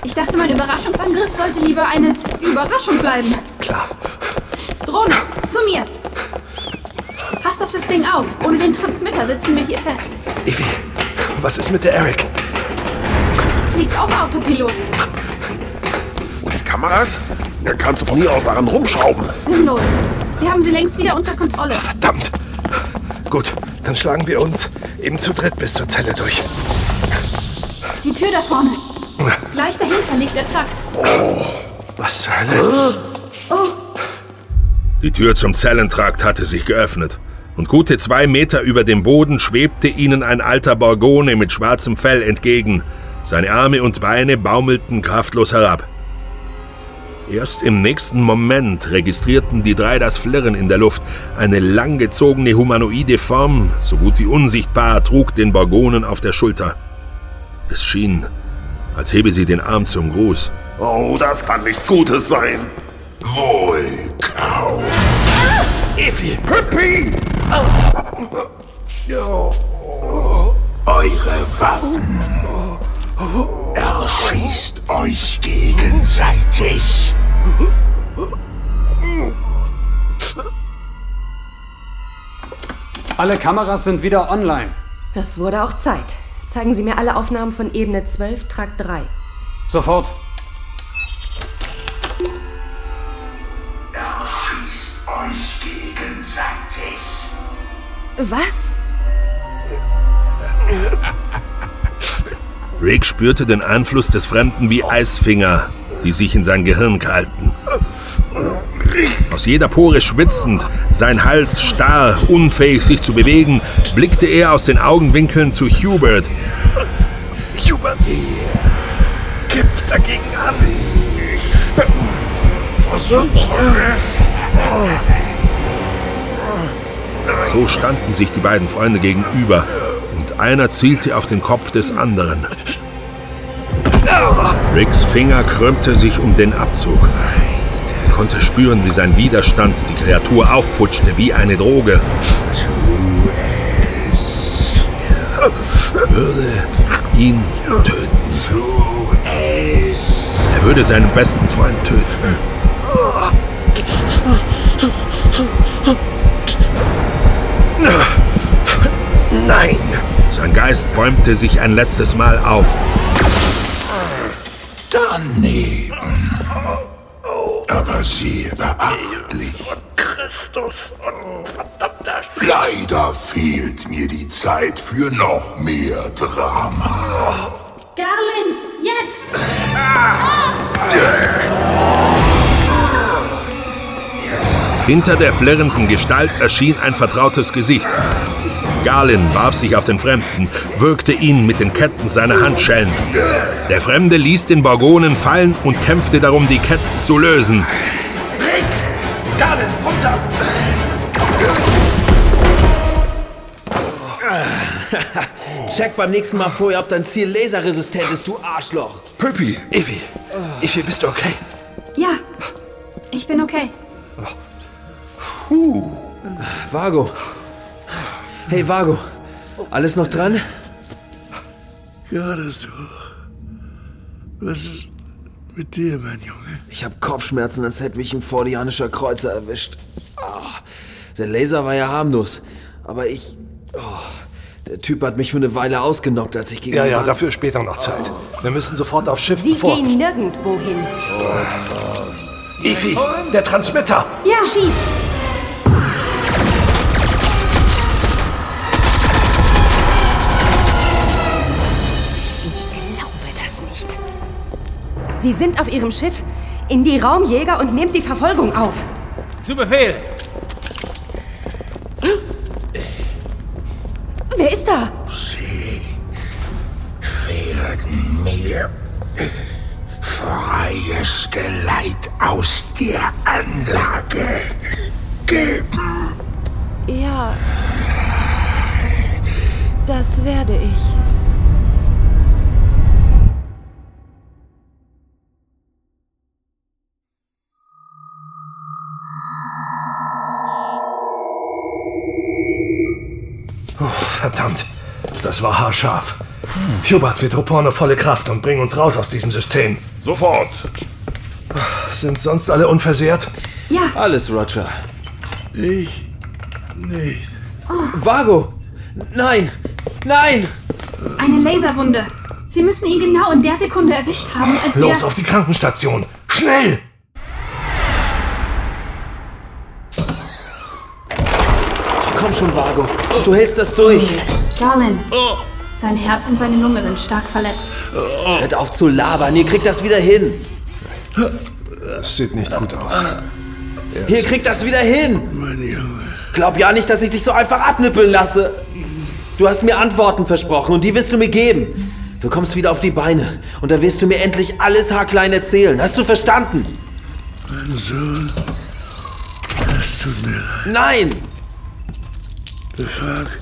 Speaker 12: Ich dachte, mein Überraschungsangriff sollte lieber eine Überraschung bleiben.
Speaker 10: Klar.
Speaker 12: Drohne, zu mir. Passt auf das Ding auf. Ohne den Transmitter sitzen wir hier fest.
Speaker 10: Evi, was ist mit der Eric?
Speaker 12: Liegt auf Autopilot.
Speaker 9: Und die Kameras? Dann kannst du von hier aus daran rumschrauben.
Speaker 12: Sinnlos. Sie haben sie längst wieder unter Kontrolle.
Speaker 10: Verdammt. Gut, dann schlagen wir uns eben zu dritt bis zur Zelle durch.
Speaker 12: Die Tür da vorne. Gleich dahinter liegt der Trakt.
Speaker 10: Was zur Hölle?
Speaker 12: Oh,
Speaker 1: Die Tür zum Zellentrakt hatte sich geöffnet. Und gute zwei Meter über dem Boden schwebte ihnen ein alter Borgone mit schwarzem Fell entgegen. Seine Arme und Beine baumelten kraftlos herab. Erst im nächsten Moment registrierten die drei das Flirren in der Luft. Eine langgezogene humanoide Form, so gut wie unsichtbar, trug den Borgonen auf der Schulter. Es schien, als hebe sie den Arm zum Gruß.
Speaker 9: Oh, das kann nichts Gutes sein.
Speaker 20: Wohlkauf.
Speaker 10: Evi!
Speaker 9: Püppi!
Speaker 20: Eure Waffen. Erschießt euch gegenseitig.
Speaker 23: Alle Kameras sind wieder online.
Speaker 21: Das wurde auch Zeit. Zeigen Sie mir alle Aufnahmen von Ebene 12, Trakt 3.
Speaker 23: Sofort.
Speaker 20: Erschießt euch gegenseitig.
Speaker 21: Was? *laughs*
Speaker 1: Rick spürte den Einfluss des Fremden wie Eisfinger, die sich in sein Gehirn krallten. Aus jeder Pore schwitzend, sein Hals starr, unfähig sich zu bewegen, blickte er aus den Augenwinkeln zu Hubert.
Speaker 10: Hubert! Kämpft dagegen an!
Speaker 20: Versucht es.
Speaker 1: So standen sich die beiden Freunde gegenüber und einer zielte auf den Kopf des anderen. Ricks Finger krümmte sich um den Abzug. Konnte spüren, wie sein Widerstand die Kreatur aufputschte wie eine Droge. Er würde ihn töten. Er würde seinen besten Freund töten. Nein! Sein Geist bäumte sich ein letztes Mal auf.
Speaker 20: Daneben. Aber sehr beachtlich.
Speaker 2: Christus und verdammter
Speaker 20: Leider fehlt mir die Zeit für noch mehr Drama.
Speaker 12: Garlin, jetzt!
Speaker 1: Hinter der flirrenden Gestalt erschien ein vertrautes Gesicht. Garlin warf sich auf den Fremden, würgte ihn mit den Ketten seiner Handschellen. Der Fremde ließ den Borgonen fallen und kämpfte darum, die Ketten zu lösen.
Speaker 2: Garden, runter! *laughs*
Speaker 3: Check beim nächsten Mal vorher, ob dein Ziel laserresistent ist, du Arschloch.
Speaker 10: Püppi. Evi. Evi, bist du okay?
Speaker 12: Ja, ich bin okay.
Speaker 3: Puh. Vago. Hey, Vago. Alles noch dran?
Speaker 2: Gerade so. Was ist mit dir, mein Junge?
Speaker 3: Ich hab Kopfschmerzen, als hätte mich ein Fordianischer Kreuzer erwischt. Ah, der Laser war ja harmlos. Aber ich. Oh, der Typ hat mich für eine Weile ausgenockt, als ich gegen
Speaker 10: Ja, ja, dafür später noch Zeit. Wir müssen sofort aufs Schiff
Speaker 21: Sie
Speaker 10: bevor...
Speaker 21: gehen nirgendwo hin.
Speaker 10: Evi, der Transmitter!
Speaker 12: Ja,
Speaker 21: schießt! Sie sind auf Ihrem Schiff. In die Raumjäger und nehmt die Verfolgung auf.
Speaker 26: Zu Befehl!
Speaker 21: Wer ist da?
Speaker 20: Werden mir freies Geleit aus der Anlage geben.
Speaker 21: Ja. Das werde ich.
Speaker 10: Das war haarscharf. Hubert, wir Troporne volle Kraft und bringen uns raus aus diesem System.
Speaker 9: Sofort.
Speaker 10: Sind sonst alle unversehrt?
Speaker 12: Ja.
Speaker 3: Alles, Roger.
Speaker 2: Ich nicht.
Speaker 3: Vago! Nein! Nein!
Speaker 12: Eine Laserwunde. Sie müssen ihn genau in der Sekunde erwischt haben, als
Speaker 10: Los,
Speaker 12: wir...
Speaker 10: auf die Krankenstation! Schnell!
Speaker 3: Komm schon, Vago. Du hältst das durch.
Speaker 12: Garlin. Sein Herz und seine Lunge sind stark verletzt.
Speaker 3: Hört auf zu labern. Ihr kriegt das wieder hin.
Speaker 10: Das sieht nicht gut aus.
Speaker 3: Ihr kriegt das wieder hin.
Speaker 2: Mein Junge.
Speaker 3: Glaub ja nicht, dass ich dich so einfach abnippeln lasse. Du hast mir Antworten versprochen und die wirst du mir geben. Du kommst wieder auf die Beine und dann wirst du mir endlich alles haarklein erzählen. Hast du verstanden?
Speaker 2: Mein Sohn. Es tut mir leid.
Speaker 3: Nein!
Speaker 2: Befrag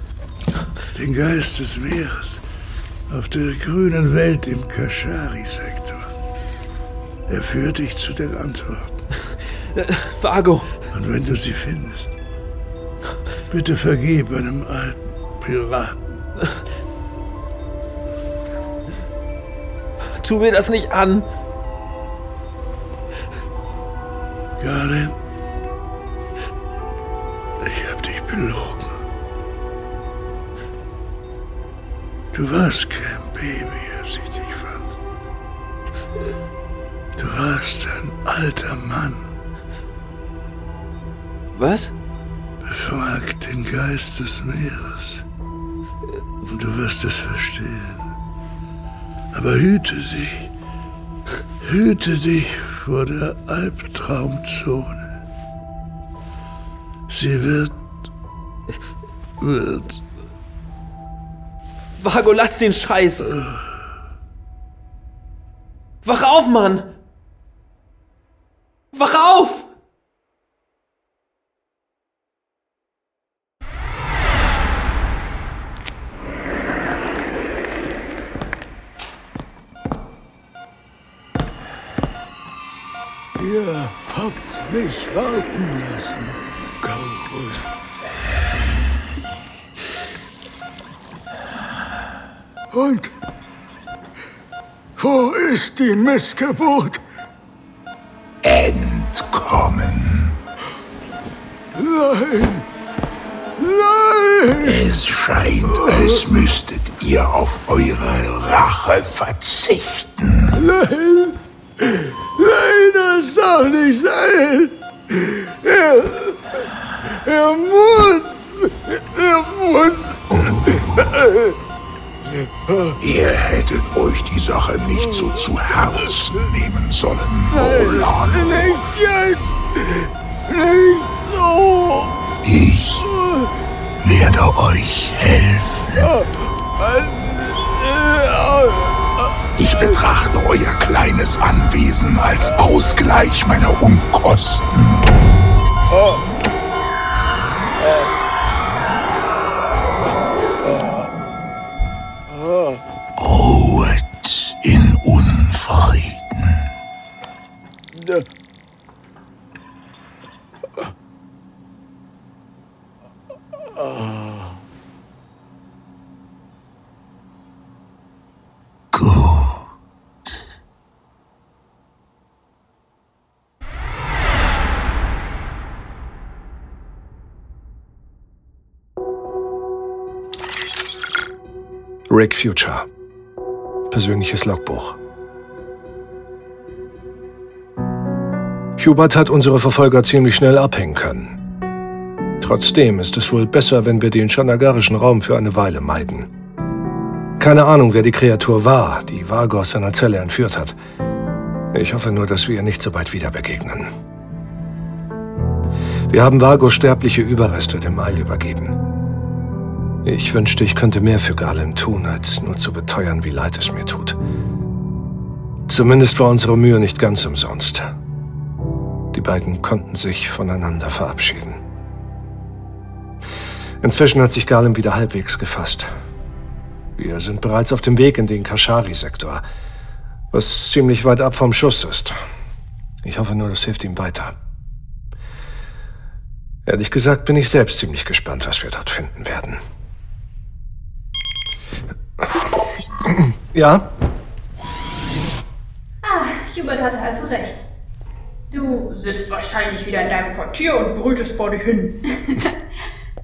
Speaker 2: den Geist des Meeres auf der grünen Welt im Kashari-Sektor. Er führt dich zu den Antworten. *laughs*
Speaker 3: Vago.
Speaker 2: Und wenn du sie findest, bitte vergib einem alten Piraten.
Speaker 3: Tu mir das nicht an.
Speaker 2: Garlin, ich hab dich belogen. Du warst kein Baby, als ich dich fand. Du warst ein alter Mann.
Speaker 3: Was?
Speaker 2: Befrag den Geist des Meeres. Und du wirst es verstehen. Aber hüte dich. Hüte dich vor der Albtraumzone. Sie wird. wird.
Speaker 3: Vago, lass den Scheiß. Wach auf, Mann! Wach auf!
Speaker 2: Ja.
Speaker 6: habt mich warten lassen, Gaurus. Und wo ist die Missgeburt?
Speaker 20: Entkommen.
Speaker 6: Nein! Nein!
Speaker 20: Es scheint, als müsstet ihr auf eure Rache verzichten.
Speaker 6: Nein! Nein, das darf nicht sein! Er, er muss! Er muss!
Speaker 20: Ihr hättet euch die Sache nicht so zu Herzen nehmen sollen,
Speaker 6: Nein,
Speaker 20: Olano.
Speaker 6: nicht jetzt! Nicht so!
Speaker 20: Ich werde euch helfen. Ich betrachte euer kleines Anwesen als Ausgleich meiner Unkosten. Ruhet
Speaker 10: Rick Future. Persönliches Logbuch. Hubert hat unsere Verfolger ziemlich schnell abhängen können. Trotzdem ist es wohl besser, wenn wir den schanagarischen Raum für eine Weile meiden. Keine Ahnung, wer die Kreatur war, die Vargo aus seiner Zelle entführt hat. Ich hoffe nur, dass wir ihr nicht so bald wieder begegnen. Wir haben Vargos sterbliche Überreste dem Eil übergeben. Ich wünschte, ich könnte mehr für Galen tun, als nur zu beteuern, wie leid es mir tut. Zumindest war unsere Mühe nicht ganz umsonst. Die beiden konnten sich voneinander verabschieden. Inzwischen hat sich Galen wieder halbwegs gefasst. Wir sind bereits auf dem Weg in den Kashari-Sektor, was ziemlich weit ab vom Schuss ist. Ich hoffe nur, das hilft ihm weiter. Ehrlich gesagt bin ich selbst ziemlich gespannt, was wir dort finden werden. Ja?
Speaker 12: Ah, Hubert hatte also recht.
Speaker 29: Du sitzt wahrscheinlich wieder in deinem Quartier und brütest vor dich hin. *laughs*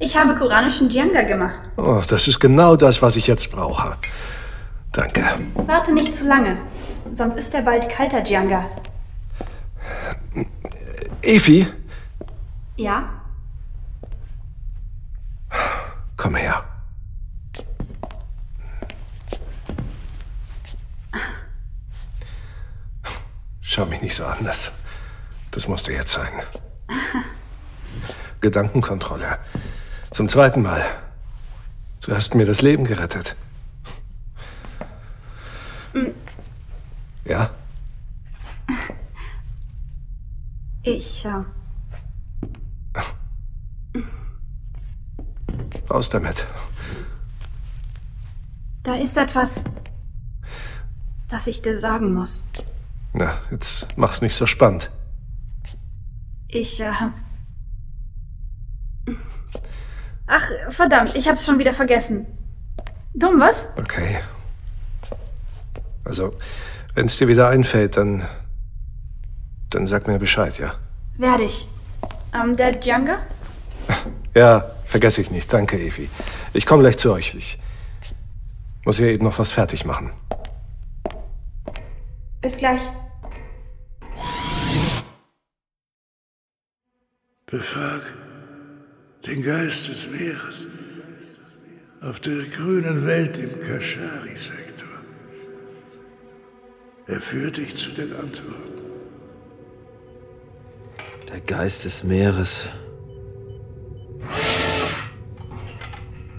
Speaker 12: Ich habe koranischen Djanga gemacht.
Speaker 10: Oh, das ist genau das, was ich jetzt brauche. Danke.
Speaker 12: Warte nicht zu lange, sonst ist er bald kalter Djanga.
Speaker 10: Efi,
Speaker 12: Ja?
Speaker 10: komm her. Schau mich nicht so an, das, das musste jetzt sein. Gedankenkontrolle. Zum zweiten Mal. Du hast mir das Leben gerettet. Ja?
Speaker 12: Ich, äh,
Speaker 10: Raus damit.
Speaker 12: da ist etwas, das ich dir sagen muss.
Speaker 10: Na, jetzt mach's nicht so spannend.
Speaker 12: Ich, äh. Ach, verdammt, ich hab's schon wieder vergessen. Dumm, was?
Speaker 10: Okay. Also, wenn's dir wieder einfällt, dann. dann sag mir Bescheid, ja?
Speaker 12: Werde ich. Ähm, der Djanga?
Speaker 10: Ja, vergesse ich nicht. Danke, Evi. Ich komme gleich zu euch. Ich muss hier eben noch was fertig machen.
Speaker 12: Bis gleich.
Speaker 2: Befrag den Geist des Meeres auf der grünen Welt im Kashari-Sektor. Er führt dich zu den Antworten.
Speaker 3: Der Geist des Meeres.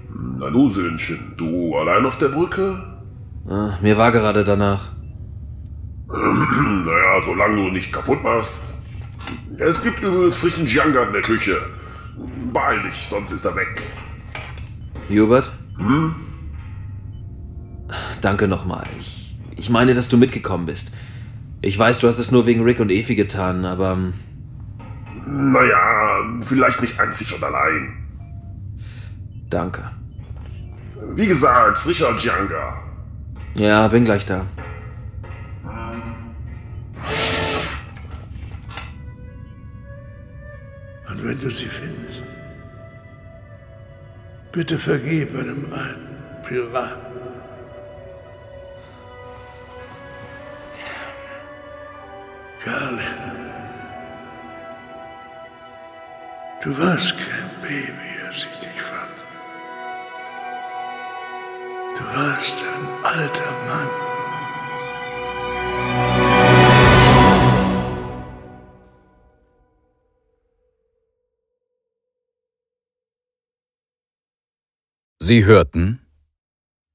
Speaker 9: Nanu, Söhnchen, du allein auf der Brücke?
Speaker 3: Ah, mir war gerade danach. *clears throat*
Speaker 9: naja, solange du nichts kaputt machst. Es gibt übrigens frischen Djanga in der Küche. Beeil dich, sonst ist er weg.
Speaker 3: Hubert?
Speaker 9: Hm?
Speaker 3: Danke nochmal. Ich, ich meine, dass du mitgekommen bist. Ich weiß, du hast es nur wegen Rick und Efi getan, aber ähm,
Speaker 9: naja, vielleicht nicht einzig und allein.
Speaker 3: Danke.
Speaker 9: Wie gesagt, frischer Djanga.
Speaker 3: Ja, bin gleich da.
Speaker 2: Wenn du sie findest, bitte vergib einem alten Piraten. Garland, du warst kein Baby, als ich dich fand. Du warst ein alter Mann.
Speaker 30: Sie hörten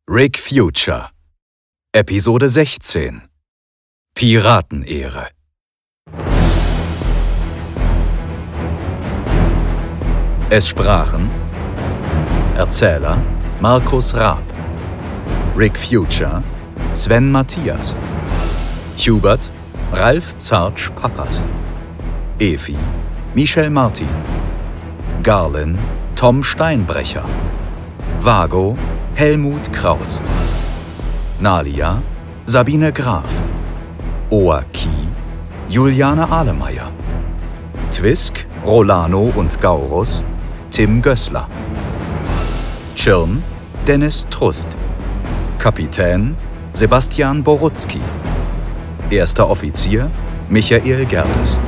Speaker 30: Rick Future Episode 16 Piratenehre. Es sprachen Erzähler Markus Raab Rick Future Sven Matthias Hubert Ralf Sarge Pappas Efi Michel Martin Garlin Tom Steinbrecher Vago Helmut Kraus. Nalia Sabine Graf. Oaki Juliane Ahlemeier Twisk Rolano und Gaurus Tim Gößler Tschirn Dennis Trust. Kapitän Sebastian Borutzki Erster Offizier Michael Gerdes.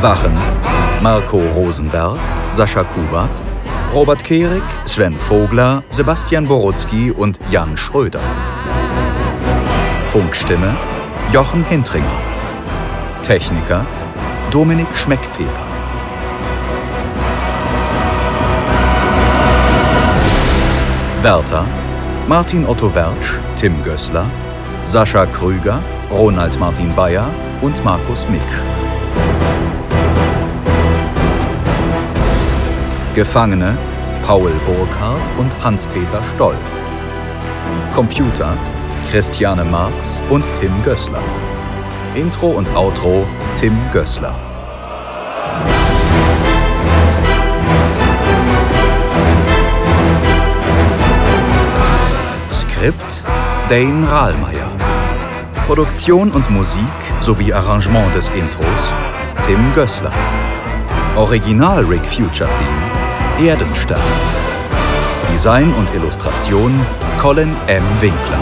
Speaker 30: Wachen Marco Rosenberg, Sascha Kubert, Robert Kehrig, Sven Vogler, Sebastian Borutzki und Jan Schröder. Funkstimme Jochen Hintringer. Techniker Dominik Schmeckpeper. Wärter Martin Otto Wertsch, Tim Gößler, Sascha Krüger, Ronald Martin Bayer und Markus Miksch. Gefangene Paul Burkhardt und Hans-Peter Stoll. Computer Christiane Marx und Tim Gößler. Intro und Outro Tim Gößler. Skript Dane Rahlmeier. Produktion und Musik sowie Arrangement des Intros Tim Gößler. Original Rick Future Theme Erdenstern. Design und Illustration Colin M. Winkler.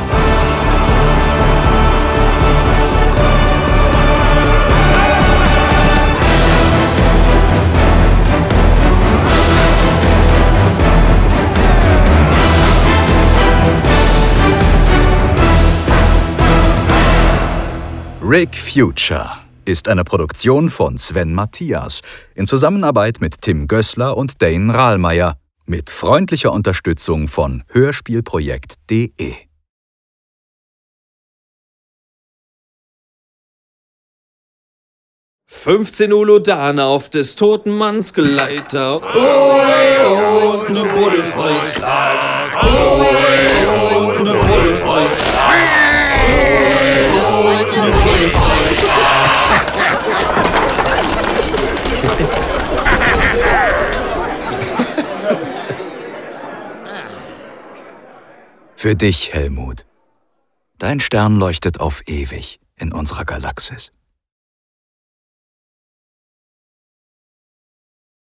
Speaker 30: Rick Future ist eine Produktion von Sven Matthias in Zusammenarbeit mit Tim Gößler und Dane Rahlmeier mit freundlicher Unterstützung von Hörspielprojekt.de.
Speaker 3: »15 Uludane auf des toten Manns Geleiter. Oh, und ne Buddelfäustler. Oh, oh, und ne
Speaker 30: Für dich, Helmut. Dein Stern leuchtet auf ewig in unserer Galaxis.